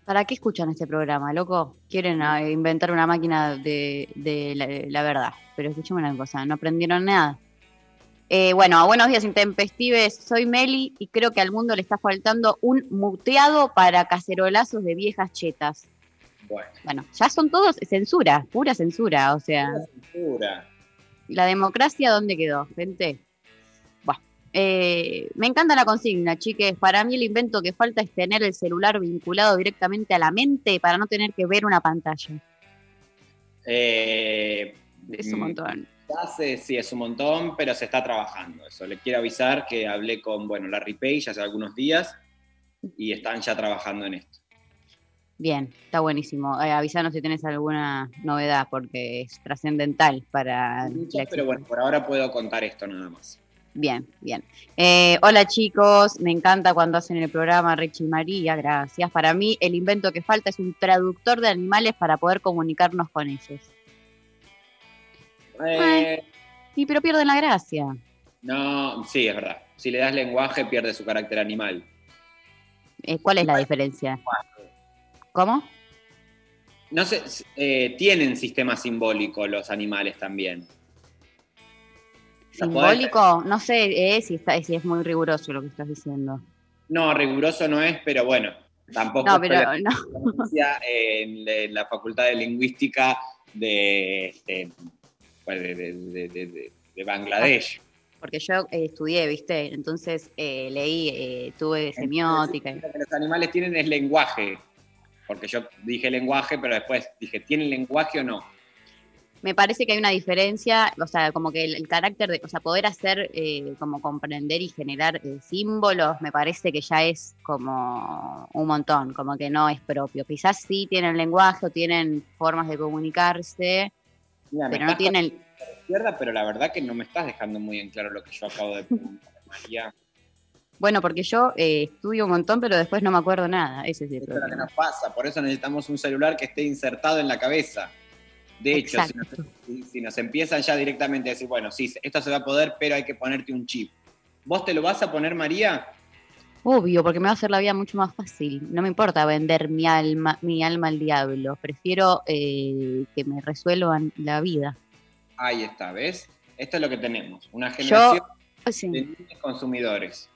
¿Para qué escuchan este programa, loco? Quieren ah, inventar una máquina de, de la, la verdad. Pero escúchame una cosa, no aprendieron nada. Eh, bueno, buenos días intempestives, soy Meli y creo que al mundo le está faltando un muteado para cacerolazos de viejas chetas. Bueno, Bueno, ya son todos censura, pura censura, o sea, censura. ¿la democracia dónde quedó, gente? Eh, me encanta la consigna, chiques. Para mí el invento que falta es tener el celular vinculado directamente a la mente para no tener que ver una pantalla. Eh, Es un mm, montón. sí, es un montón, pero se está trabajando eso. Le quiero avisar que hablé con, bueno, Larry Page hace algunos días y están ya trabajando en esto. Bien, está buenísimo. Eh, avísanos si tenés alguna novedad porque es trascendental para la Pero bueno, por ahora puedo contar esto nada más. Bien, bien. Eh, hola chicos, me encanta cuando hacen el programa Richie y María, gracias. Para mí el invento que falta es un traductor de animales para poder comunicarnos con ellos. Eh, Sí, pero pierden la gracia. no, sí, es verdad. Si le das lenguaje, pierde su carácter animal. Eh, ¿Cuál es la diferencia? ¿Cómo? No sé, eh, tienen sistema simbólico los animales también. ¿Simbólico? No sé eh, si, está, si es muy riguroso lo que estás diciendo. No, riguroso no es, pero bueno, tampoco No, pero en no. la- en la- en la Facultad de Lingüística de, este, pues, de, de- de- de- de- de Bangladesh. Porque yo eh, estudié, ¿viste? Entonces eh, leí, eh, tuve semiótica. Lo que los animales tienen es lenguaje. Porque yo dije lenguaje, pero después dije, ¿tienen lenguaje o no? Me parece que hay una diferencia, o sea, como que el, el carácter de, o sea, poder hacer, eh, como comprender y generar eh, símbolos, me parece que ya es como un montón, como que no es propio. Quizás sí tienen lenguaje o tienen formas de comunicarse, Mira, pero no tienen, izquierda, pero la verdad que no me estás dejando muy en claro lo que yo acabo de preguntar, María. bueno, porque yo eh, estudio un montón, pero después no me acuerdo nada, ese es el Esto es lo que problema. nos pasa, por eso necesitamos un celular que esté insertado en la cabeza. De hecho, si nos, si- si nos empiezan ya directamente a decir, bueno, sí, esto se va a poder, pero hay que ponerte un chip. ¿Vos te lo vas a poner, María? Obvio, porque me va a hacer la vida mucho más fácil. No me importa vender mi alma, mi alma al diablo. Prefiero eh, que me resuelvan la vida. Ahí está, ¿ves? Esto es lo que tenemos, una Yo, generación sí, de consumidores.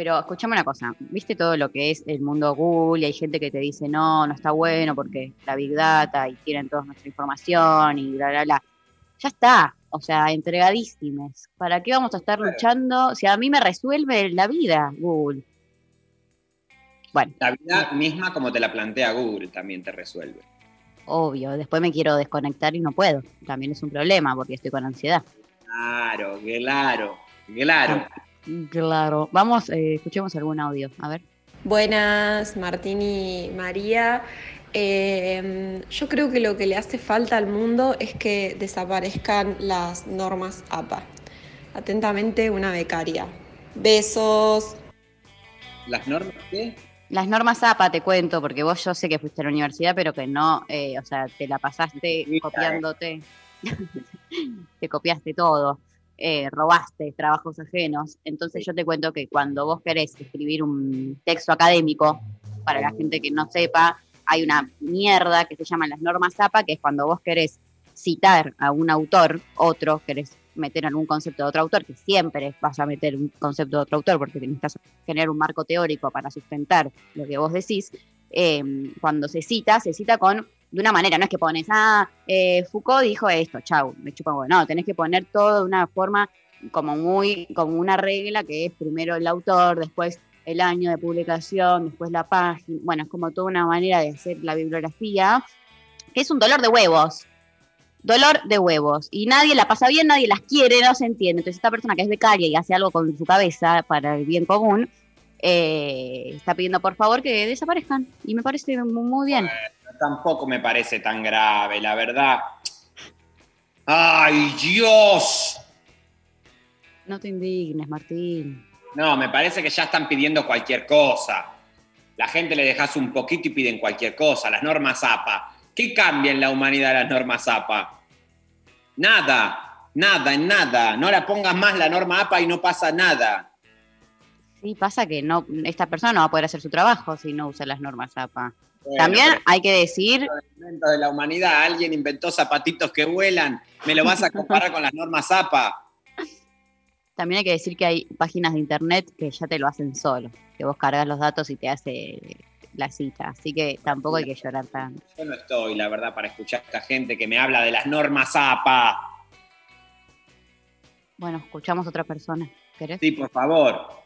Pero escuchame una cosa. ¿Viste todo lo que es el mundo Google? Y hay gente que te dice, no, no está bueno porque la Big Data y tienen toda nuestra información y bla, bla, bla. Ya está. O sea, entregadísimes. ¿Para qué vamos a estar luchando si a mí me resuelve la vida Google? Bueno. La vida misma como te la plantea Google también te resuelve. obvio. Después me quiero desconectar y no puedo. También es un problema porque estoy con ansiedad. Claro, claro, claro. Claro. Vamos, eh, escuchemos algún audio. A ver. Buenas, Martín y María. Eh, yo creo que lo que le hace falta al mundo es que desaparezcan las normas APA. Atentamente, una becaria. Besos. ¿Las normas qué? Las normas APA te cuento, porque vos yo sé que fuiste a la universidad, pero que no, eh, o sea, te la pasaste copiándote, te copiaste todo, eh, robaste trabajos ajenos. Entonces yo te cuento que cuando vos querés escribir un texto académico, para la gente que no sepa, hay una mierda que se llama las normas APA, que es cuando vos querés citar a un autor, otro, querés meter algún concepto de otro autor, que siempre vas a meter un concepto de otro autor porque necesitas generar un marco teórico para sustentar lo que vos decís, eh, cuando se cita, se cita con de una manera, no es que pones, ah, eh, Foucault dijo esto, chau, me chupa. No, tenés que poner todo de una forma como muy, como una regla que es primero el autor, después el año de publicación, después la página, bueno, es como toda una manera de hacer la bibliografía, que es un dolor de huevos, dolor de huevos, y nadie la pasa bien, nadie las quiere, no se entiende. Entonces esta persona que es becaria y hace algo con su cabeza para el bien común, eh, está pidiendo por favor que desaparezcan, y me parece muy bien. Tampoco me parece tan grave, la verdad. ¡Ay, Dios! No te indignes, Martín. No, me parece que ya están pidiendo cualquier cosa. La gente le dejas un poquito y piden cualquier cosa. Las normas APA. ¿Qué cambia en la humanidad las normas APA? Nada, nada, nada. No la pongas más la norma APA y no pasa nada. Sí, pasa que no, esta persona no va a poder hacer su trabajo si no usa las normas APA. Bueno, También hay que decir, de la humanidad. Alguien inventó zapatitos que vuelan. ¿Me lo vas a comparar con las normas APA? también hay que decir que hay páginas de internet que ya te lo hacen solo, que vos cargas los datos y te hace la cita. Así que tampoco hay que llorar tanto. Yo no estoy, la verdad, para escuchar a esta gente que me habla de las normas APA. Bueno, escuchamos a otra persona. ¿Querés? Sí, por favor.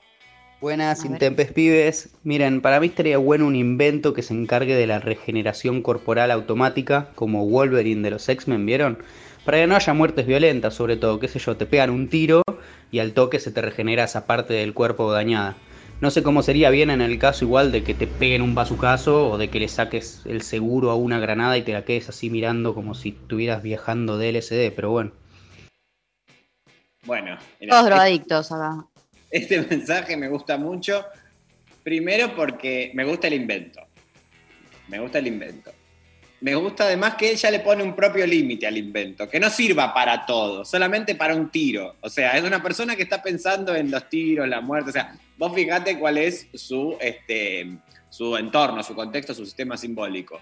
Buenas, Intempes Pibes. Miren, para mí estaría bueno un invento que se encargue de la regeneración corporal automática, como Wolverine de los X-Men, ¿vieron? Para que no haya muertes violentas, sobre todo, qué sé yo, te pegan un tiro y al toque se te regenera esa parte del cuerpo dañada. No sé cómo sería bien en el caso igual de que te peguen un bazucazo o de que le saques el seguro a una granada y te la quedes así mirando como si estuvieras viajando de LSD, pero bueno. Bueno, Todos drogadictos acá. Este mensaje me gusta mucho. Primero porque me gusta el invento. Me gusta el invento. Me gusta además que ella le pone un propio límite al invento, que no sirva para todo, solamente para un tiro. O sea, es una persona que está pensando en los tiros, la muerte. O sea, vos fijate cuál es su, este, su entorno, su contexto, su sistema simbólico.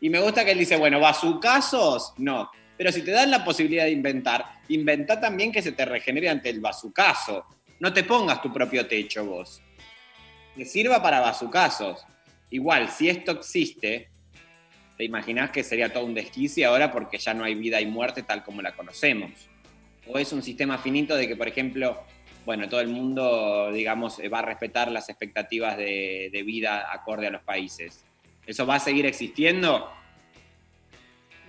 Y me gusta que él dice, bueno, bazucazos, no. Pero si te dan la posibilidad de inventar, inventa también que se te regenere ante el bazucazo. No te pongas tu propio techo vos. Que sirva para bazucazos. Igual, si esto existe, te imaginás que sería todo un desquicie ahora porque ya no hay vida y muerte tal como la conocemos. O es un sistema finito de que, por ejemplo, bueno, todo el mundo, digamos, eh, va a respetar las expectativas de, de vida acorde a los países. ¿Eso va a seguir existiendo?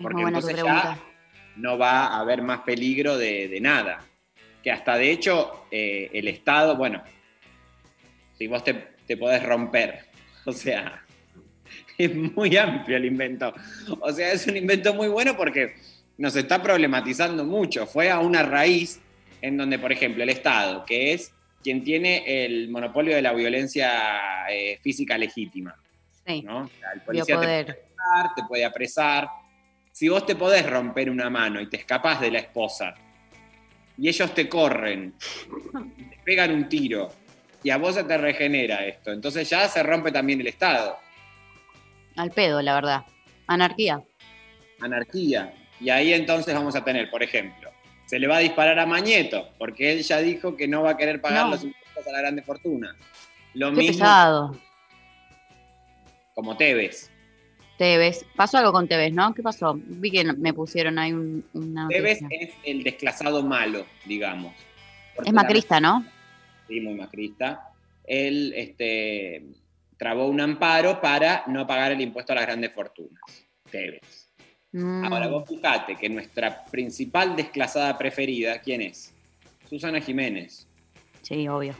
Porque entonces ya no va a haber más peligro de, de nada. Que hasta de hecho eh, el Estado, bueno, si vos te, te podés romper, o sea, es muy amplio el invento. O sea, es un invento muy bueno porque nos está problematizando mucho. Fue a una raíz en donde, por ejemplo, el Estado, que es quien tiene el monopolio de la violencia eh, física legítima, Sí. ¿no? O sea, el policía te puede apresar, te puede apresar. Si vos te podés romper una mano y te escapás de la esposa y ellos te corren, te pegan un tiro y a vos se te regenera esto, entonces ya se rompe también el Estado. Al pedo, la verdad. Anarquía. Anarquía. Y ahí entonces vamos a tener, por ejemplo, se le va a disparar a Mañeto, porque él ya dijo que no va a querer pagar No. los impuestos a la grande fortuna. Lo Qué mismo pesado. como Tevez. Tevez. Pasó algo con Tevez, ¿no? ¿Qué pasó? Vi que me pusieron ahí un, una Tevez es el desclasado malo, digamos. Es macrista, ¿no? sí, muy macrista, él este, trabó un amparo para no pagar el impuesto a las grandes fortunas. Tevez. Mm. Ahora vos fijate que nuestra principal desclasada preferida, ¿quién es? Susana Jiménez. Sí, obvio.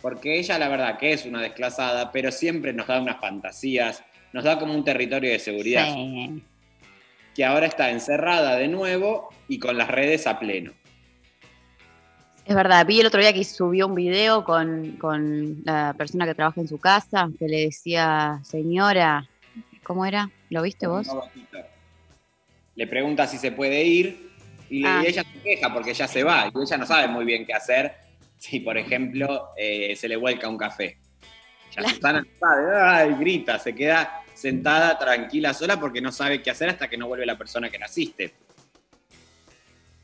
Porque ella la verdad que es una desclasada, pero siempre nos da unas fantasías, nos da como un territorio de seguridad. Sí. Que ahora está encerrada de nuevo y con las redes a pleno. Es verdad, vi el otro día que subió un video con, con la persona que trabaja en su casa, que le decía, señora, ¿cómo era? ¿Lo viste vos? Le pregunta si se puede ir y, Ah. y ella se queja porque ya se va y ella no sabe muy bien qué hacer si, por ejemplo, eh, se le vuelca un café. Ya Susana no sabe, ay, grita, se queda sentada tranquila sola porque no sabe qué hacer hasta que no vuelve la persona que la asiste.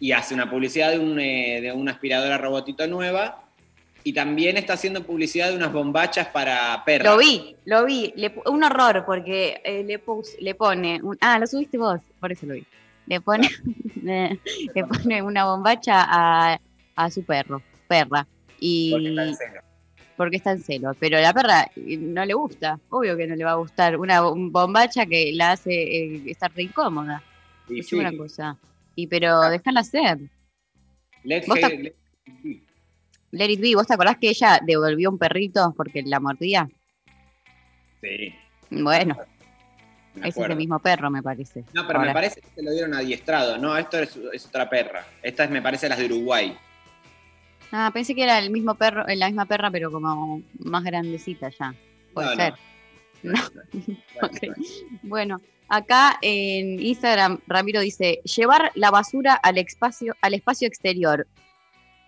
Y hace una publicidad de, un, eh, de una aspiradora robotito nueva y también está haciendo publicidad de unas bombachas para perros. Lo vi, lo vi. Le un horror porque eh, le, pus- le pone. un- ah, lo subiste vos, por eso lo vi. Le pone, le, le pone una bombacha a, a su perro, perra. Y Porque está en. Porque está en celo. Pero la perra eh, no le gusta. Obvio que no le va a gustar. Una bom- bombacha que la hace eh, estar re incómoda. Es sí, una cosa. Y pero déjala hacer. let Vos Let it be. ¿Vos te acordás que ella devolvió un perrito porque la mordía? Sí, Bueno, ese es el mismo perro, me parece. No, pero me parece que se lo dieron adiestrado. No, esto es, es otra perra. Esta es, me parece, las de Uruguay. Ah, pensé que era el mismo perro, eh, la misma perra, pero como más grandecita ya. Puede No, ser. No. Bueno, acá en Instagram Ramiro dice, llevar la basura al espacio, al espacio exterior.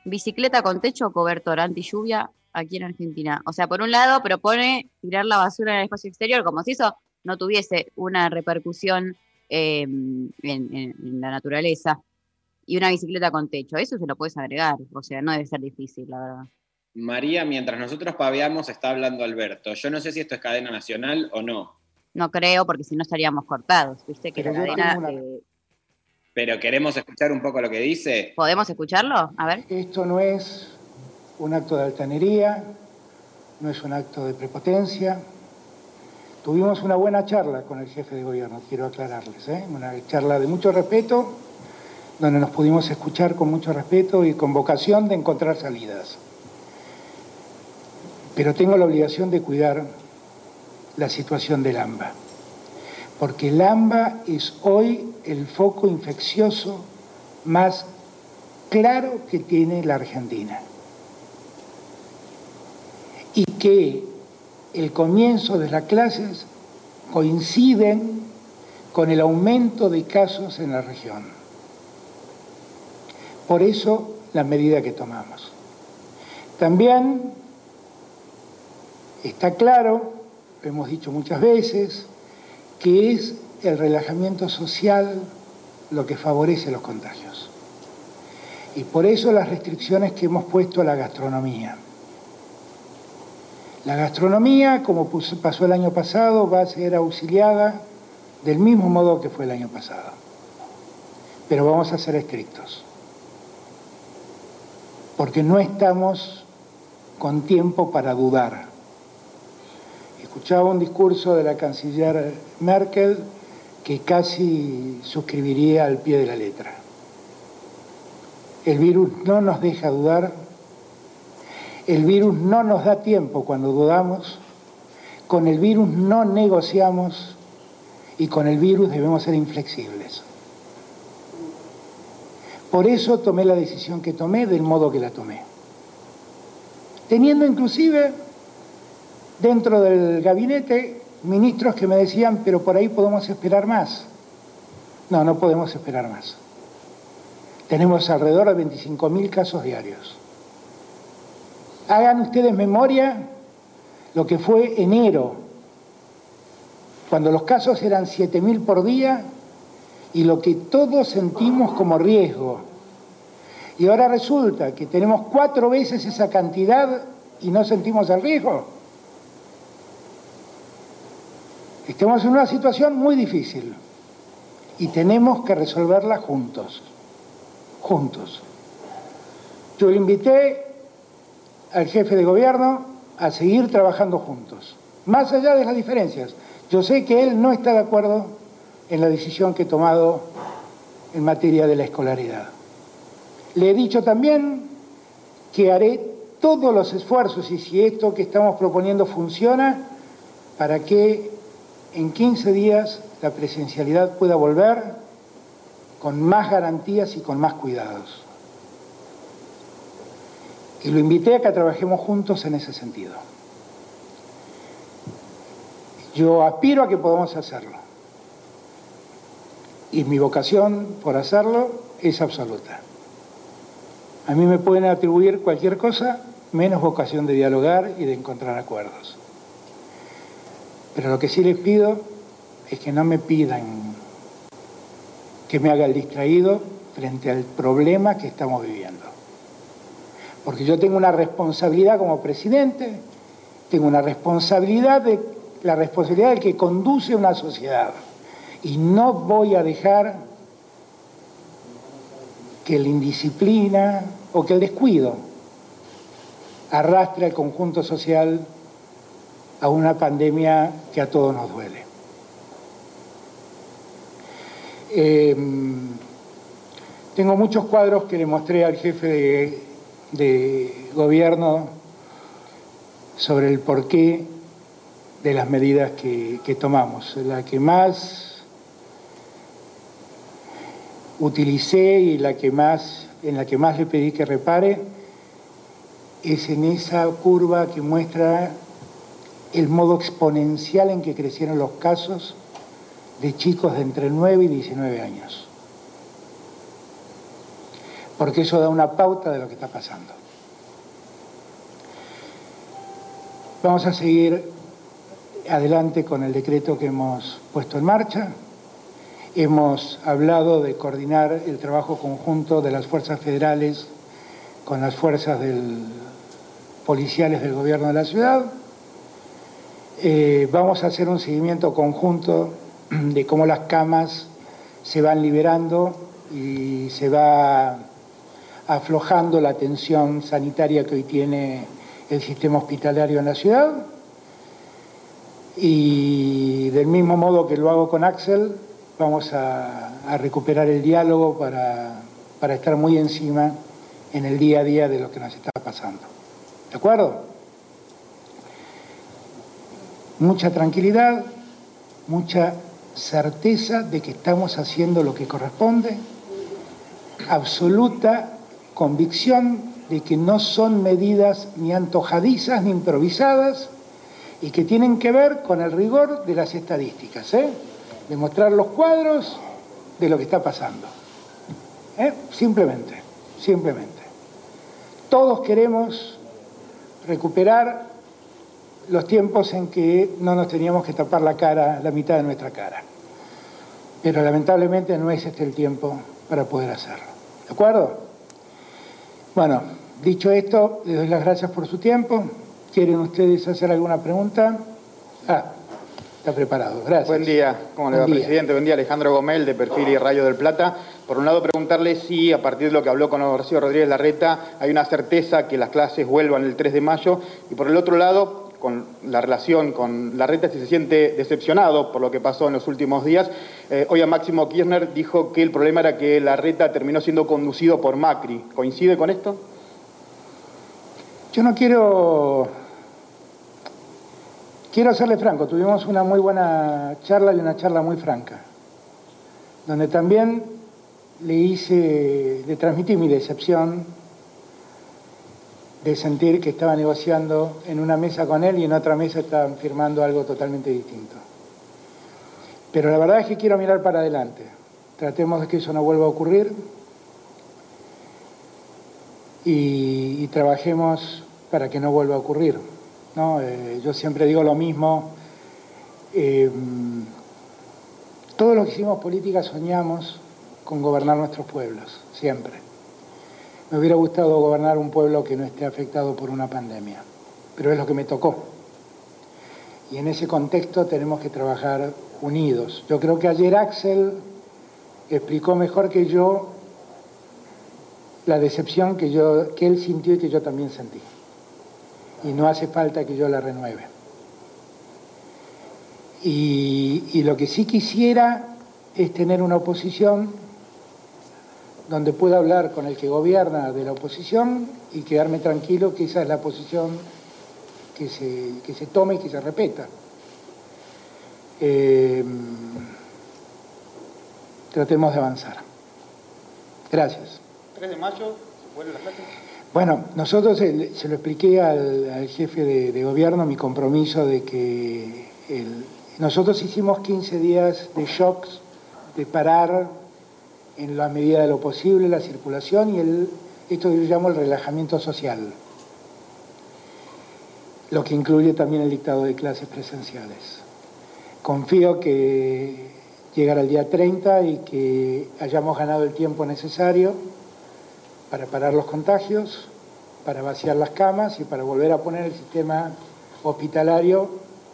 Bicicleta con techo o cobertor anti lluvia aquí en Argentina. O sea, por un lado propone tirar la basura en el espacio exterior, como si eso no tuviese una repercusión eh, en, en- en la naturaleza. Y una bicicleta con techo. Eso se lo puedes agregar. O sea, no debe ser difícil, la verdad. María, mientras nosotros paveamos, está hablando Alberto. Yo no sé si esto es cadena nacional o no, No creo, porque si no estaríamos cortados. Viste que Pero la cadena. una- eh, pero queremos escuchar un poco lo que dice. ¿Podemos escucharlo? A ver. Esto no es un acto de altanería, no es un acto de prepotencia. Tuvimos una buena charla con el jefe de gobierno, quiero aclararles, ¿eh? una charla de mucho respeto, donde nos pudimos escuchar con mucho respeto y con vocación de encontrar salidas. Pero tengo la obligación de cuidar la situación del AMBA, porque el AMBA es hoy el foco infeccioso más claro que tiene la Argentina. Y que el comienzo de las clases coinciden con el aumento de casos en la región. Por eso la medida que tomamos. También está claro, lo hemos dicho muchas veces, que es el relajamiento social lo que favorece los contagios. Y por eso las restricciones que hemos puesto a la gastronomía. La gastronomía, como pasó el año pasado, va a ser auxiliada del mismo modo que fue el año pasado. Pero vamos a ser estrictos. Porque no estamos con tiempo para dudar. Escuchaba un discurso de la canciller Merkel que casi suscribiría al pie de la letra. El virus no nos deja dudar, el virus no nos da tiempo cuando dudamos, con el virus no negociamos y con el virus debemos ser inflexibles. Por eso tomé la decisión que tomé del modo que la tomé. Teniendo inclusive dentro del gabinete ministros que me decían, pero por ahí podemos esperar más. No, no podemos esperar más. Tenemos alrededor de 25.000 casos diarios. Hagan ustedes memoria lo que fue enero, cuando los casos eran 7.000 por día y lo que todos sentimos como riesgo. Y ahora resulta que tenemos cuatro veces esa cantidad y no sentimos el riesgo. Estamos en una situación muy difícil y tenemos que resolverla juntos, juntos. Yo invité al jefe de gobierno a seguir trabajando juntos, más allá de las diferencias. Yo sé que él no está de acuerdo en la decisión que he tomado en materia de la escolaridad. Le he dicho también que haré todos los esfuerzos y si esto que estamos proponiendo funciona, para que en 15 días la presencialidad pueda volver con más garantías y con más cuidados. Y lo invité a que trabajemos juntos en ese sentido. Yo aspiro a que podamos hacerlo. Y mi vocación por hacerlo es absoluta. A mí me pueden atribuir cualquier cosa menos vocación de dialogar y de encontrar acuerdos. Pero lo que sí les pido es que no me pidan que me haga el distraído frente al problema que estamos viviendo. Porque yo tengo una responsabilidad como presidente, tengo una responsabilidad de la responsabilidad del que conduce una sociedad. Y no voy a dejar que la indisciplina o que el descuido arrastre al conjunto social a una pandemia que a todos nos duele. Eh, tengo muchos cuadros que le mostré al jefe de, gobierno sobre el porqué de las medidas que tomamos. La que más utilicé y la que más, en la que más le pedí que repare es en esa curva que muestra el modo exponencial en que crecieron los casos de chicos de entre 9 y 19 años. Porque eso da una pauta de lo que está pasando. Vamos a seguir adelante con el decreto que hemos puesto en marcha. Hemos hablado de coordinar el trabajo conjunto de las fuerzas federales con las fuerzas policiales del gobierno de la ciudad. Eh, vamos a hacer un seguimiento conjunto de cómo las camas se van liberando y se va aflojando la tensión sanitaria que hoy tiene el sistema hospitalario en la ciudad. Y del mismo modo que lo hago con Axel, vamos a, recuperar el diálogo para, para estar muy encima en el día a día de lo que nos está pasando. ¿De acuerdo? Mucha tranquilidad, mucha certeza de que estamos haciendo lo que corresponde, absoluta convicción de que no son medidas ni antojadizas ni improvisadas y que tienen que ver con el rigor de las estadísticas, ¿eh? De mostrar los cuadros de lo que está pasando. ¿eh? Simplemente, simplemente. Todos queremos recuperar los tiempos en que no nos teníamos que tapar la cara, la mitad de nuestra cara. Pero lamentablemente no es este el tiempo para poder hacerlo. ¿De acuerdo? Bueno, dicho esto, les doy las gracias por su tiempo. ¿Quieren ustedes hacer alguna pregunta? Ah, está preparado. Gracias. Buen día, ¿cómo le va, día. presidente? Buen día, Alejandro Gomel, de Perfil y Rayo del Plata. Por un lado, preguntarle si, a partir de lo que habló con Horacio Rodríguez Larreta, hay una certeza que las clases vuelvan el 3 de mayo. Y por el otro lado, con la relación con Larreta, si se siente decepcionado por lo que pasó en los últimos días. Eh, hoy a Máximo Kirchner dijo que el problema era que Larreta terminó siendo conducido por Macri. ¿Coincide con esto? Yo no quiero. Quiero serle franco, tuvimos una muy buena charla y una charla muy franca, donde también le hice, le transmití mi decepción de sentir que estaba negociando en una mesa con él y en otra mesa estaban firmando algo totalmente distinto. Pero la verdad es que quiero mirar para adelante. Tratemos de que eso no vuelva a ocurrir y, y trabajemos para que no vuelva a ocurrir. ¿No? Eh, yo siempre digo lo mismo. eh, todos los que hicimos política soñamos con gobernar nuestros pueblos, siempre. Me hubiera gustado gobernar un pueblo que no esté afectado por una pandemia, pero es lo que me tocó. Y en ese contexto tenemos que trabajar unidos. Yo creo que ayer Axel explicó mejor que yo la decepción que, yo, que él sintió y que yo también sentí. Y no hace falta que yo la renueve. Y, lo que sí quisiera es tener una oposición donde pueda hablar con el que gobierna de la oposición y quedarme tranquilo que esa es la posición que se, que se tome y que se repeta. Eh, tratemos de avanzar. Gracias. 3 de mayo, vuelve la. Bueno, nosotros el- se lo expliqué al, jefe de, de gobierno mi compromiso de que el- nosotros hicimos 15 días de shocks, de parar en la medida de lo posible la circulación y el, esto yo llamo el relajamiento social, lo que incluye también el dictado de clases presenciales. Confío que llegará el día 30 y que hayamos ganado el tiempo necesario para parar los contagios, para vaciar las camas y para volver a poner el sistema hospitalario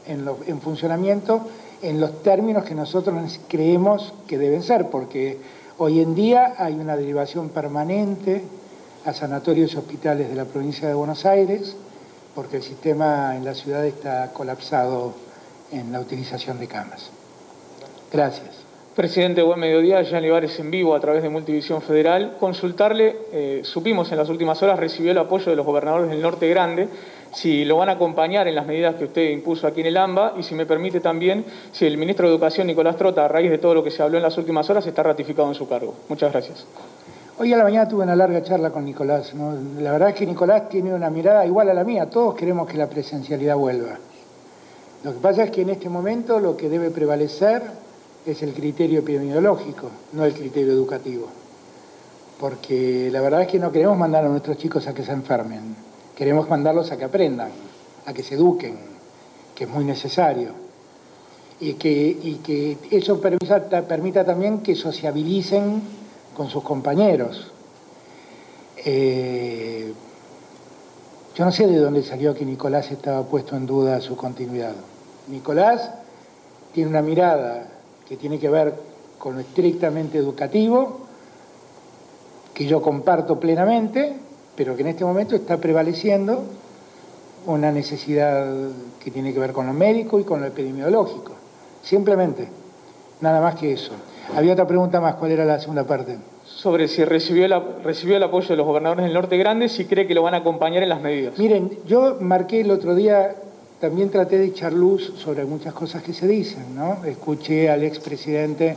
en, funcionamiento en los términos que nosotros creemos que deben ser, porque hoy en día hay una derivación permanente a sanatorios y hospitales de la provincia de Buenos Aires, porque el sistema en la ciudad está colapsado en la utilización de camas. Gracias. Presidente, buen mediodía. Jean Livares en vivo a través de Multivisión Federal. Consultarle, eh, supimos en las últimas horas, recibió el apoyo de los gobernadores del Norte Grande, si lo van a acompañar en las medidas que usted impuso aquí en el AMBA y si me permite también, si el ministro de Educación, Nicolás Trota, a raíz de todo lo que se habló en las últimas horas, está ratificado en su cargo. Muchas gracias. Hoy a la mañana tuve una larga charla con Nicolás. La verdad es que Nicolás tiene una mirada igual a la mía. Todos queremos que la presencialidad vuelva. Lo que pasa es que en este momento lo que debe prevalecer es el criterio epidemiológico, no el criterio educativo. Porque la verdad es que no queremos mandar a nuestros chicos a que se enfermen. Queremos mandarlos a que aprendan, a que se eduquen, que es muy necesario. Y que, y que eso permita, permita también que sociabilicen con sus compañeros. Eh, yo no sé de dónde salió que Nicolás estaba puesto en duda su continuidad. Nicolás tiene una mirada que tiene que ver con lo estrictamente educativo, que yo comparto plenamente, pero que en este momento está prevaleciendo una necesidad que tiene que ver con lo médico y con lo epidemiológico. Simplemente, nada más que eso. Había otra pregunta más, ¿cuál era la segunda parte? Sobre si recibió, la- recibió el apoyo de los gobernadores del Norte Grande, si cree que lo van a acompañar en las medidas. Miren, yo marqué el otro día, también traté de echar luz sobre muchas cosas que se dicen, ¿no? Escuché al expresidente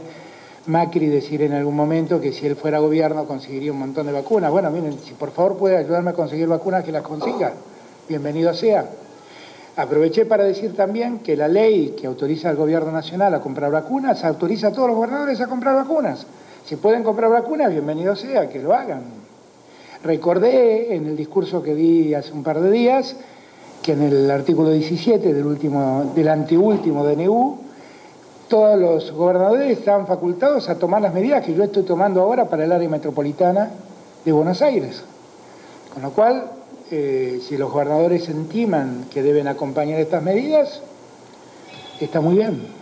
Macri decir en algún momento que si él fuera gobierno conseguiría un montón de vacunas. Bueno, miren, si por favor puede ayudarme a conseguir vacunas, que las consiga. Bienvenido sea. Aproveché para decir también que la ley que autoriza al gobierno nacional a comprar vacunas autoriza a todos los gobernadores a comprar vacunas. Si pueden comprar vacunas, bienvenido sea, que lo hagan. Recordé en el discurso que di hace un par de días que en el artículo 17 del, último, del anteúltimo DNU, todos los gobernadores estaban facultados a tomar las medidas que yo estoy tomando ahora para el área metropolitana de Buenos Aires. Con lo cual, eh, si los gobernadores entiman que deben acompañar estas medidas, está muy bien.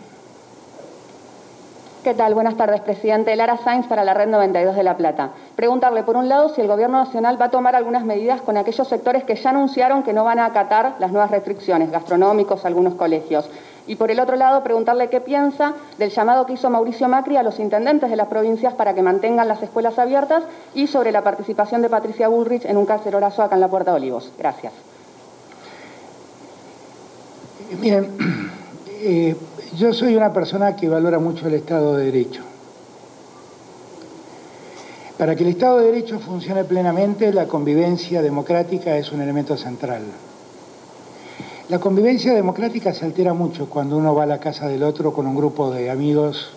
¿Qué tal? Buenas tardes, presidente. Lara Sainz para la Red 92 de La Plata. Preguntarle, por un lado, si el Gobierno Nacional va a tomar algunas medidas con aquellos sectores que ya anunciaron que no van a acatar las nuevas restricciones, gastronómicos, algunos colegios. Y por el otro lado, preguntarle qué piensa del llamado que hizo Mauricio Macri a los intendentes de las provincias para que mantengan las escuelas abiertas y sobre la participación de Patricia Bullrich en un cacerolazo acá en la Puerta de Olivos. Gracias. Eh, Miren, eh, yo soy una persona que valora mucho el Estado de Derecho. Para que el Estado de Derecho funcione plenamente, la convivencia democrática es un elemento central. La convivencia democrática se altera mucho cuando uno va a la casa del otro con un grupo de amigos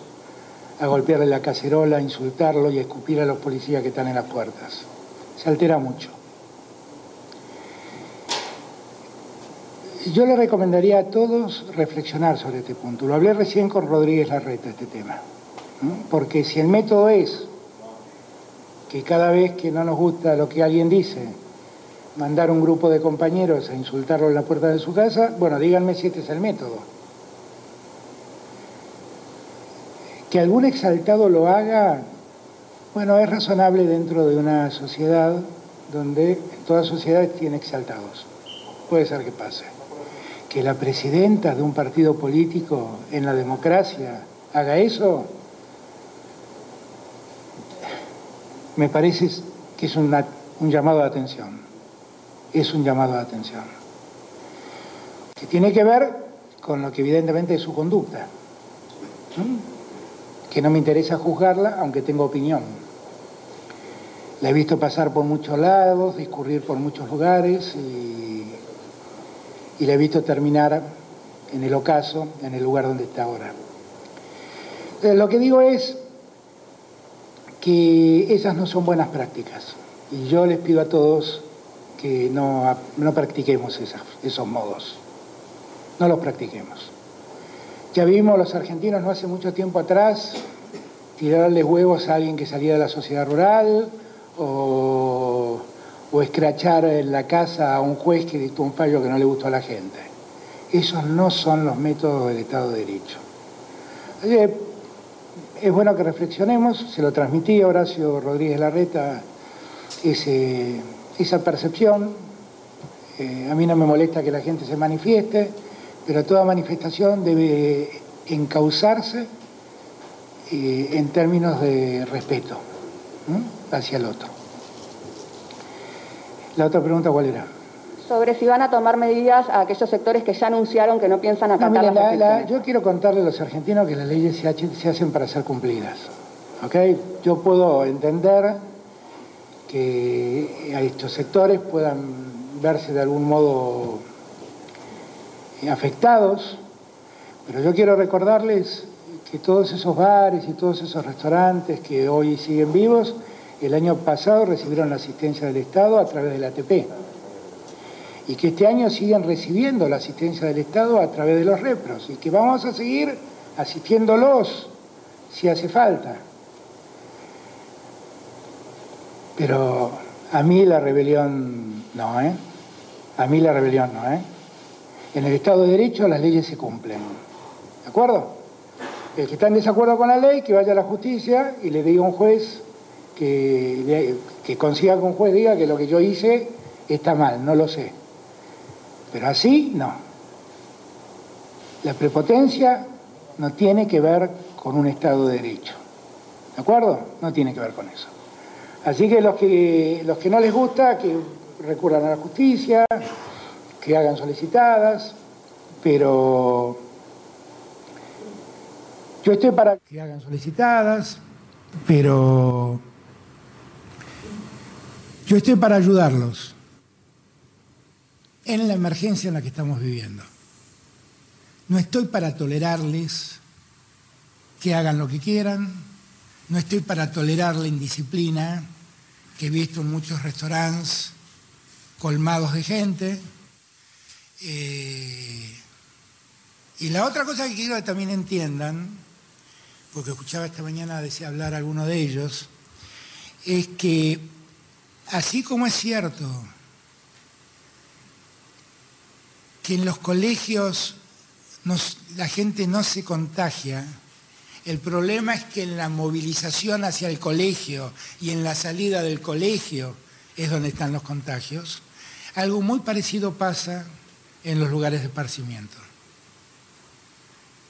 a golpearle la cacerola, a insultarlo y a escupir a los policías que están en las puertas. Se altera mucho. Yo le recomendaría a todos reflexionar sobre este punto. Lo hablé recién con Rodríguez Larreta, este tema. Porque si el método es que cada vez que no nos gusta lo que alguien dice, mandar un grupo de compañeros a insultarlo en la puerta de su casa, bueno, díganme si este es el método. Que algún exaltado lo haga, bueno, es razonable dentro de una sociedad donde toda sociedad tiene exaltados. Puede ser que pase. Que la presidenta de un partido político en la democracia haga eso, me parece que es un llamado de atención. Es un llamado de atención. Que tiene que ver con lo que evidentemente es su conducta. Que no me interesa juzgarla, aunque tengo opinión. La he visto pasar por muchos lados, discurrir por muchos lugares y, y la he visto terminar en el ocaso, en el lugar donde está ahora. Eh, Lo que digo es que esas no son buenas prácticas y yo les pido a todos que no, no practiquemos esos modos, no los practiquemos. Ya vimos los argentinos no hace mucho tiempo atrás tirarle huevos a alguien que salía de la sociedad rural o, o escrachar en la casa a un juez que dictó un fallo que no le gustó a la gente. Esos no son los métodos del Estado de Derecho. Es bueno que reflexionemos, se lo transmití a Horacio Rodríguez Larreta esa percepción. Eh, a mí no me molesta que la gente se manifieste, pero toda manifestación debe encauzarse eh, en términos de respeto hacia el otro. La otra pregunta, ¿cuál era? Sobre si van a tomar medidas a aquellos sectores que ya anunciaron que no piensan No, acatar las la- la- yo quiero contarle a los argentinos que las leyes se, se hacen para ser cumplidas. ¿ok? Yo puedo entender que a estos sectores puedan verse de algún modo eh, afectados, pero yo quiero recordarles que todos esos bares y todos esos restaurantes que hoy siguen vivos, el año pasado recibieron la asistencia del Estado a través del ATP y que este año siguen recibiendo la asistencia del Estado a través de los repros y que vamos a seguir asistiéndolos si hace falta. Pero a mí la rebelión no, ¿eh? A mí la rebelión no, ¿eh? En el Estado de Derecho las leyes se cumplen. ¿De acuerdo? El que está en desacuerdo con la ley, que vaya a la justicia y le diga a un juez que, consiga que un juez diga que lo que yo hice está mal, no lo sé. Pero así no. La prepotencia no tiene que ver con un Estado de Derecho. ¿De acuerdo? No tiene que ver con eso. Así que los que, los que no les gusta, que recurran a la justicia, que hagan solicitadas, pero yo estoy para que hagan solicitadas, pero yo estoy para ayudarlos en la emergencia en la que estamos viviendo. No estoy para tolerarles que hagan lo que quieran, no estoy para tolerar la indisciplina que he visto en muchos restaurantes colmados de gente. Eh, y la otra cosa que quiero que también entiendan, porque escuchaba esta mañana decía hablar a alguno de ellos, es que así como es cierto que en los colegios la gente no se contagia, el problema es que en la movilización hacia el colegio y en la salida del colegio es donde están los contagios. Algo muy parecido pasa en los lugares de esparcimiento.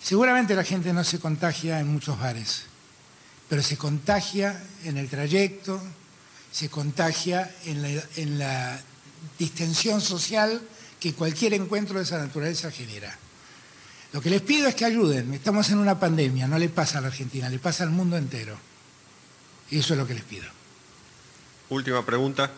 Seguramente la gente no se contagia en muchos bares, pero se contagia en el trayecto, se contagia en la, en la distensión social que cualquier encuentro de esa naturaleza genera. Lo que les pido es que ayuden. Estamos en una pandemia, no le pasa a la Argentina, le pasa al mundo entero. Y eso es lo que les pido. Última pregunta.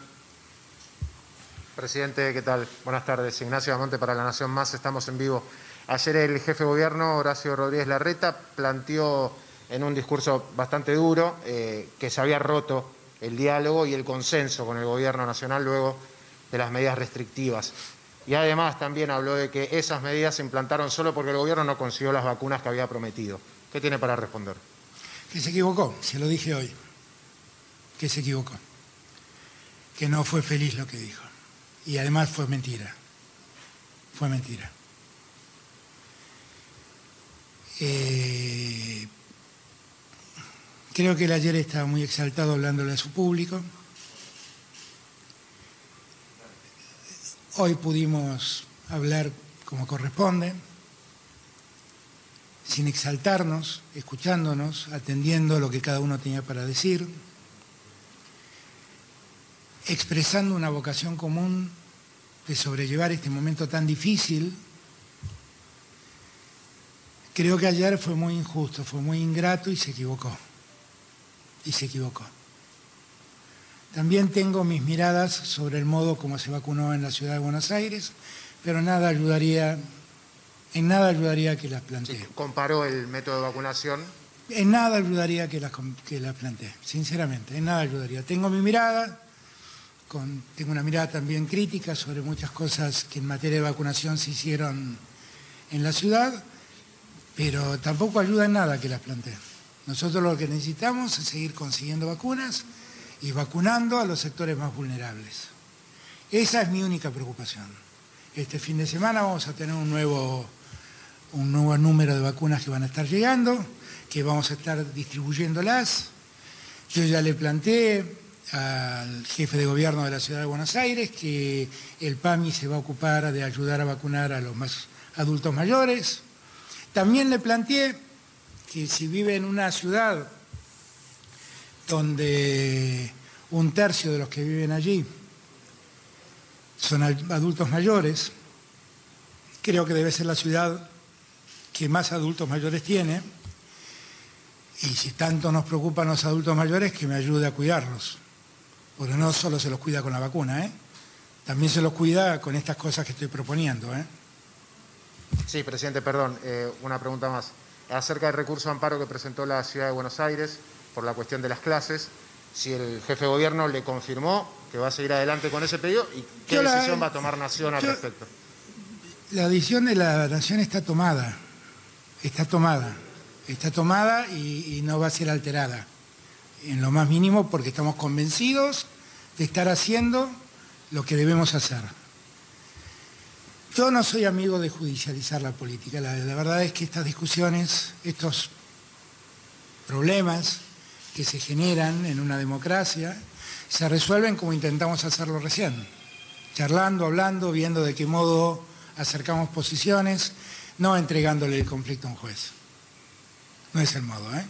Presidente, ¿qué tal? Buenas tardes. Ignacio Damonte para La Nación Más, estamos en vivo. Ayer el jefe de gobierno, Horacio Rodríguez Larreta, planteó en un discurso bastante duro eh, que se había roto el diálogo y el consenso con el gobierno nacional luego de las medidas restrictivas. Y además también habló de que esas medidas se implantaron solo porque el gobierno no consiguió las vacunas que había prometido. ¿Qué tiene para responder? Que se equivocó, se lo dije hoy. Que se equivocó. Que no fue feliz lo que dijo. Y además fue mentira. Fue mentira. Eh, creo que él ayer estaba muy exaltado hablándole a su público. Hoy pudimos hablar como corresponde, sin exaltarnos, escuchándonos, atendiendo lo que cada uno tenía para decir. expresando una vocación común de sobrellevar este momento tan difícil. Creo que ayer fue muy injusto, fue muy ingrato y se equivocó. Y se equivocó. También tengo mis miradas sobre el modo como se vacunó en la ciudad de Buenos Aires, pero nada ayudaría, en nada ayudaría que las plantee. Comparó el método de vacunación. En nada ayudaría que las, que las plantee, sinceramente, en nada ayudaría. Tengo mi mirada, con- tengo una mirada también crítica sobre muchas cosas que en materia de vacunación se hicieron en la ciudad, pero tampoco ayuda en nada que las plantee. Nosotros lo que necesitamos es seguir consiguiendo vacunas y vacunando a los sectores más vulnerables. Esa es mi única preocupación. Este fin de semana vamos a tener un nuevo, un nuevo número de vacunas que van a estar llegando, que vamos a estar distribuyéndolas. Yo ya le planteé al jefe de gobierno de la ciudad de Buenos Aires que el PAMI se va a ocupar de ayudar a vacunar a los más adultos mayores. También le planteé que si vive en una ciudad donde un tercio de los que viven allí son adultos mayores, creo que debe ser la ciudad que más adultos mayores tiene, y si tanto nos preocupan los adultos mayores, que me ayude a cuidarlos, porque no solo se los cuida con la vacuna, ¿eh? también se los cuida con estas cosas que estoy proponiendo. ¿eh? Sí, presidente, perdón, eh, una pregunta más. Acerca del recurso de amparo que presentó la ciudad de Buenos Aires por la cuestión de las clases, si el jefe de gobierno le confirmó que va a seguir adelante con ese pedido y qué Yo la- decisión va a tomar Nación al yo- respecto. La decisión de la nación está tomada, está tomada, está tomada y, y no va a ser alterada, en lo más mínimo porque estamos convencidos de estar haciendo lo que debemos hacer. Yo no soy amigo de judicializar la política, la, verdad es que estas discusiones, estos problemas que se generan en una democracia, se resuelven como intentamos hacerlo recién charlando, hablando, viendo de qué modo acercamos posiciones, no entregándole el conflicto a un juez. No es el modo, ¿eh?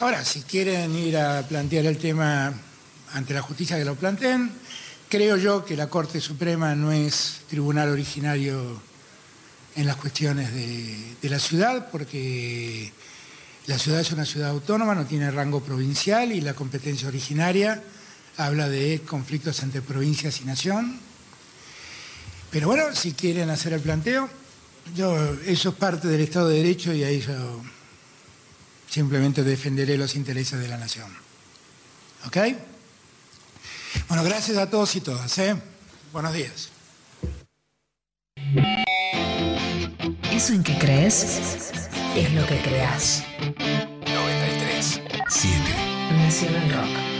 Ahora, si quieren ir a plantear el tema ante la justicia que lo planteen, creo yo que la Corte Suprema no es tribunal originario en las cuestiones de, la ciudad, porque la ciudad es una ciudad autónoma, no tiene rango provincial y la competencia originaria habla de conflictos entre provincias y nación. Pero bueno, si quieren hacer el planteo, yo, eso es parte del Estado de Derecho y ahí yo simplemente defenderé los intereses de la nación. ¿Ok? Bueno, gracias a todos y todas. ¿eh? Buenos días. Eso en que crees es lo que creas. 93 7 Nacional Rock.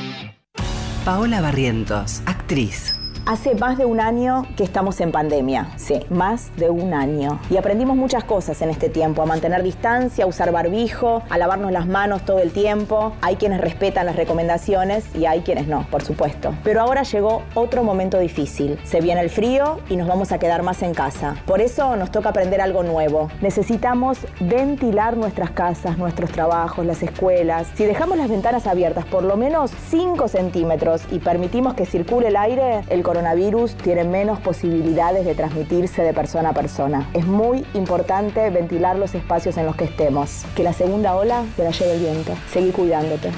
Paola Barrientos, actriz. Hace más de un año que estamos en pandemia, sí, más de un año. Y aprendimos muchas cosas en este tiempo, a mantener distancia, a usar barbijo, a lavarnos las manos todo el tiempo. Hay quienes respetan las recomendaciones y hay quienes no, por supuesto. Pero ahora llegó otro momento difícil. Se viene el frío y nos vamos a quedar más en casa. Por eso nos toca aprender algo nuevo. Necesitamos ventilar nuestras casas, nuestros trabajos, las escuelas. Si dejamos las ventanas abiertas por lo menos 5 centímetros y permitimos que circule el aire, el coronavirus tiene menos posibilidades de transmitirse de persona a persona. Es muy importante ventilar los espacios en los que estemos. Que la segunda ola te la lleve el viento. Seguí cuidándote.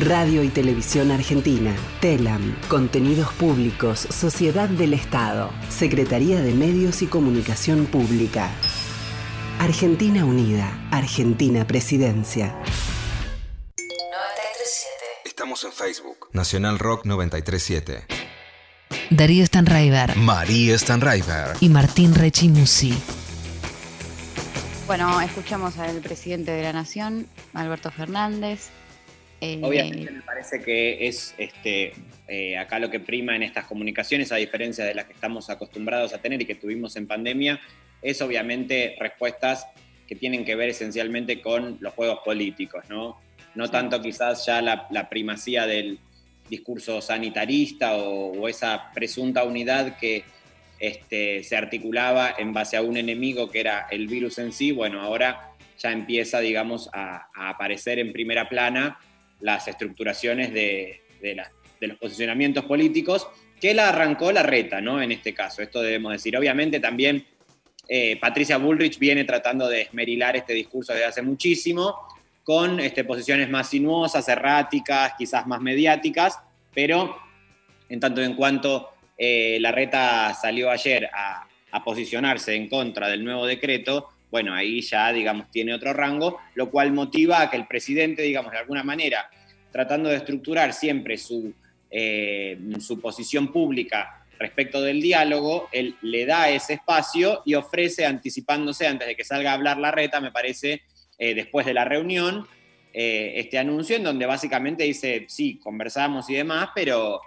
Radio y Televisión Argentina. TELAM. Contenidos Públicos. Sociedad del Estado. Secretaría de Medios y Comunicación Pública. Argentina Unida. Argentina Presidencia. Estamos en Facebook. Nacional Rock 937. Darío Stanraiver María Stanraiver. y Martín Rechimusi. Bueno, escuchamos al presidente de la Nación, Alberto Fernández. Eh, Obviamente me parece que es este, eh, acá lo que prima en estas comunicaciones, a diferencia de las que estamos acostumbrados a tener y que tuvimos en pandemia, es obviamente respuestas que tienen que ver esencialmente con los juegos políticos, ¿no? No tanto quizás ya la, la primacía del discurso sanitarista o, esa presunta unidad que este, se articulaba en base a un enemigo que era el virus en sí, bueno, ahora ya empieza, digamos, a, aparecer en primera plana las estructuraciones de los posicionamientos políticos, que la arrancó la reta, ¿no? En este caso, esto debemos decir. Obviamente también eh, Patricia Bullrich viene tratando de esmerilar este discurso desde hace muchísimo, con este, posiciones más sinuosas, erráticas, quizás más mediáticas, pero en tanto en cuanto eh, la reta salió ayer a, posicionarse en contra del nuevo decreto, bueno, ahí ya, digamos, tiene otro rango, lo cual motiva a que el presidente, digamos, de alguna manera, tratando de estructurar siempre su, eh, su posición pública respecto del diálogo, él le da ese espacio y ofrece, anticipándose antes de que salga a hablar la reta, me parece, eh, después de la reunión, eh, este anuncio en donde básicamente dice, sí, conversamos y demás, pero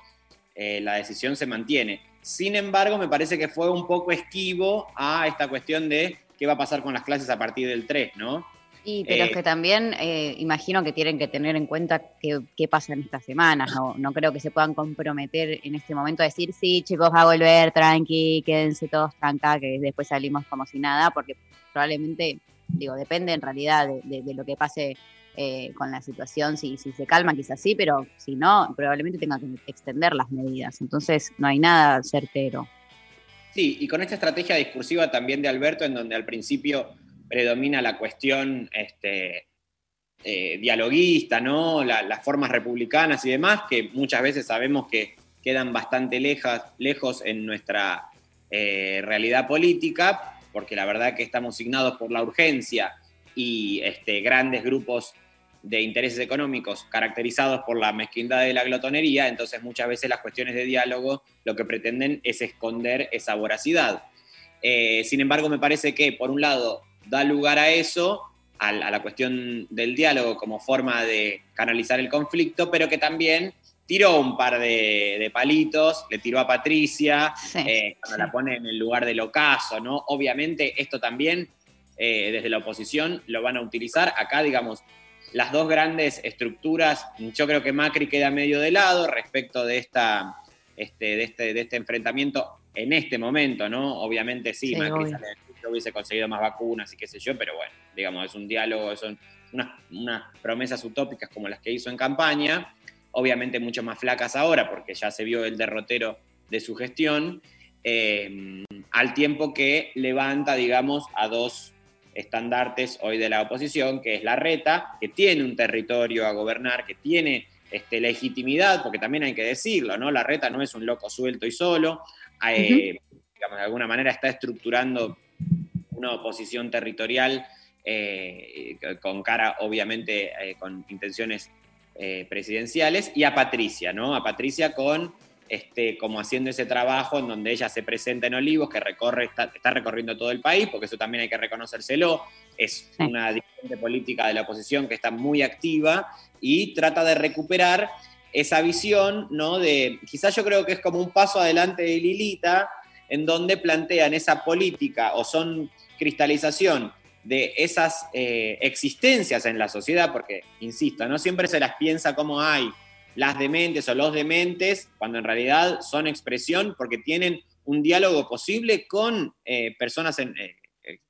eh, la decisión se mantiene. Sin embargo, me parece que fue un poco esquivo a esta cuestión de qué va a pasar con las clases a partir del 3, ¿no? Y, pero es que también imagino que tienen que tener en cuenta qué, qué pasa en estas semanas. No, no creo que se puedan comprometer en este momento a decir, sí, chicos, va a volver, tranqui, quédense todos tranca, que después salimos como si nada, porque probablemente, digo, depende en realidad de, lo que pase eh, con la situación. Si, se calma, quizás sí, pero si no, probablemente tenga que extender las medidas. Entonces, no hay nada certero. Sí, y con esta estrategia discursiva también de Alberto, en donde al principio predomina la cuestión este, eh, dialoguista, ¿no? La- las formas republicanas y demás, que muchas veces sabemos que quedan bastante lejas, lejos en nuestra eh, realidad política, porque la verdad que estamos signados por la urgencia y este, grandes grupos de intereses económicos caracterizados por la mezquindad de la glotonería, entonces muchas veces las cuestiones de diálogo lo que pretenden es esconder esa voracidad. Eh, sin embargo, me parece que, por un lado, da lugar a eso, al- a, la cuestión del diálogo como forma de canalizar el conflicto, pero que también tiró un par de, de palitos, le tiró a Patricia, eh, cuando la pone en el lugar del ocaso, ¿no? Obviamente esto también, eh, desde la oposición, lo van a utilizar. Acá, digamos, las dos grandes estructuras, yo creo que Macri queda medio de lado respecto de, esta, este, de, este, de este enfrentamiento en este momento, ¿no? Obviamente sí, Sí, Macri sale ciclo, hubiese conseguido más vacunas y qué sé yo, pero bueno, digamos, es un diálogo, son unas, unas promesas utópicas como las que hizo en campaña, obviamente mucho más flacas ahora porque ya se vio el derrotero de su gestión, eh, al tiempo que levanta, digamos, a dos estandartes hoy de la oposición, que es la reta, que tiene un territorio a gobernar, que tiene este, legitimidad, porque también hay que decirlo, ¿no? La reta no es un loco suelto y solo, eh, digamos, de alguna manera está estructurando una oposición territorial eh, con cara, obviamente, eh, con intenciones eh, presidenciales, y a Patricia, ¿no? A Patricia con, este, como haciendo ese trabajo en donde ella se presenta en Olivos, que recorre, está, está recorriendo todo el país, porque eso también hay que reconocérselo, es una dirigente política de la oposición que está muy activa y trata de recuperar esa visión, ¿no? De, quizás yo creo que es como un paso adelante de Lilita, en donde plantean esa política o son cristalización de esas eh, existencias en la sociedad, porque, insisto, no siempre se las piensa como hay las dementes o los dementes, cuando en realidad son expresión porque tienen un diálogo posible con eh, personas en, eh,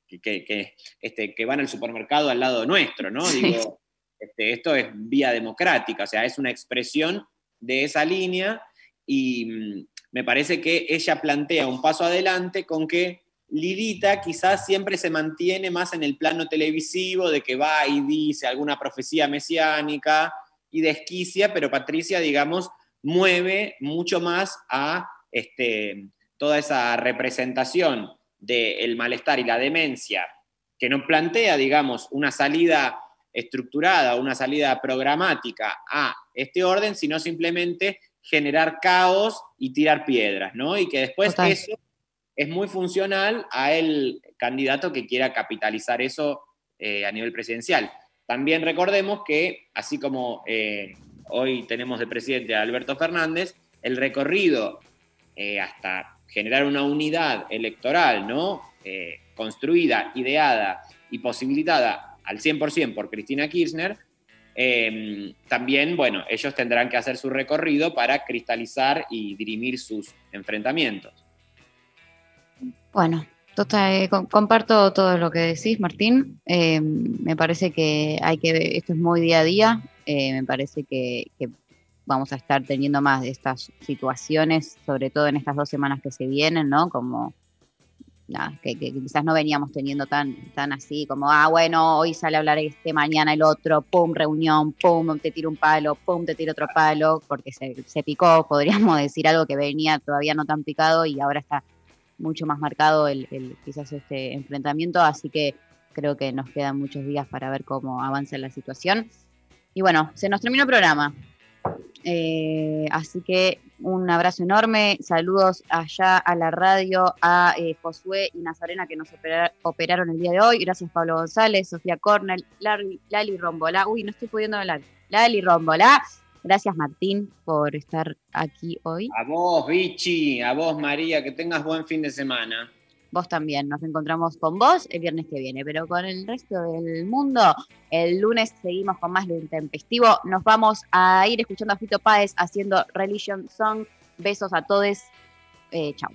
que, que- este, que van al supermercado al lado nuestro, ¿no? Sí. Digo, este, esto es vía democrática, o sea, es una expresión de esa línea y mm, me parece que ella plantea un paso adelante con que Lidita quizás siempre se mantiene más en el plano televisivo de que va y dice alguna profecía mesiánica y desquicia, pero Patricia, digamos, mueve mucho más a este, toda esa representación del malestar y la demencia, que no plantea, digamos, una salida estructurada, una salida programática a este orden, sino simplemente generar caos y tirar piedras, ¿no? Y que después Total. eso es muy funcional a el candidato que quiera capitalizar eso eh, a nivel presidencial. También recordemos que, así como eh, hoy tenemos de presidente a Alberto Fernández, el recorrido eh, hasta generar una unidad electoral, ¿no? Construida, ideada y posibilitada al 100% por Cristina Kirchner, eh, también, bueno, ellos tendrán que hacer su recorrido para cristalizar y dirimir sus enfrentamientos. Bueno, total, eh, com- comparto todo lo que decís, Martín. Eh, me parece que hay que ver, esto es muy día a día. eh, me parece que, que, vamos a estar teniendo más de estas situaciones, sobre todo en estas dos semanas que se vienen, ¿no? Como nada, que, que quizás no veníamos teniendo tan, tan así, como, ah, bueno, hoy sale a hablar este, mañana el otro, pum, reunión, pum, te tiro un palo, pum, te tiro otro palo, porque se, se picó, podríamos decir algo que venía todavía no tan picado y ahora está mucho más marcado el, quizás este enfrentamiento, así que creo que nos quedan muchos días para ver cómo avanza la situación. Y bueno, se nos terminó el programa. Eh, así que un abrazo enorme, saludos allá a la radio, a eh, Josué y Nazarena que nos opera- operaron el día de hoy. Gracias Pablo González, Sofía Cornell, Lali, Lali Rombolá. Uy, no estoy pudiendo hablar. Lali Rombolá. Gracias Martín por estar aquí hoy. A vos, Vichy, a vos, María, que tengas buen fin de semana. Vos también. Nos encontramos con vos el viernes que viene, pero con el resto del mundo, el lunes seguimos con más de intempestivo. Nos vamos a ir escuchando a Fito Páez haciendo Religion Song. Besos a todos. Eh, chao.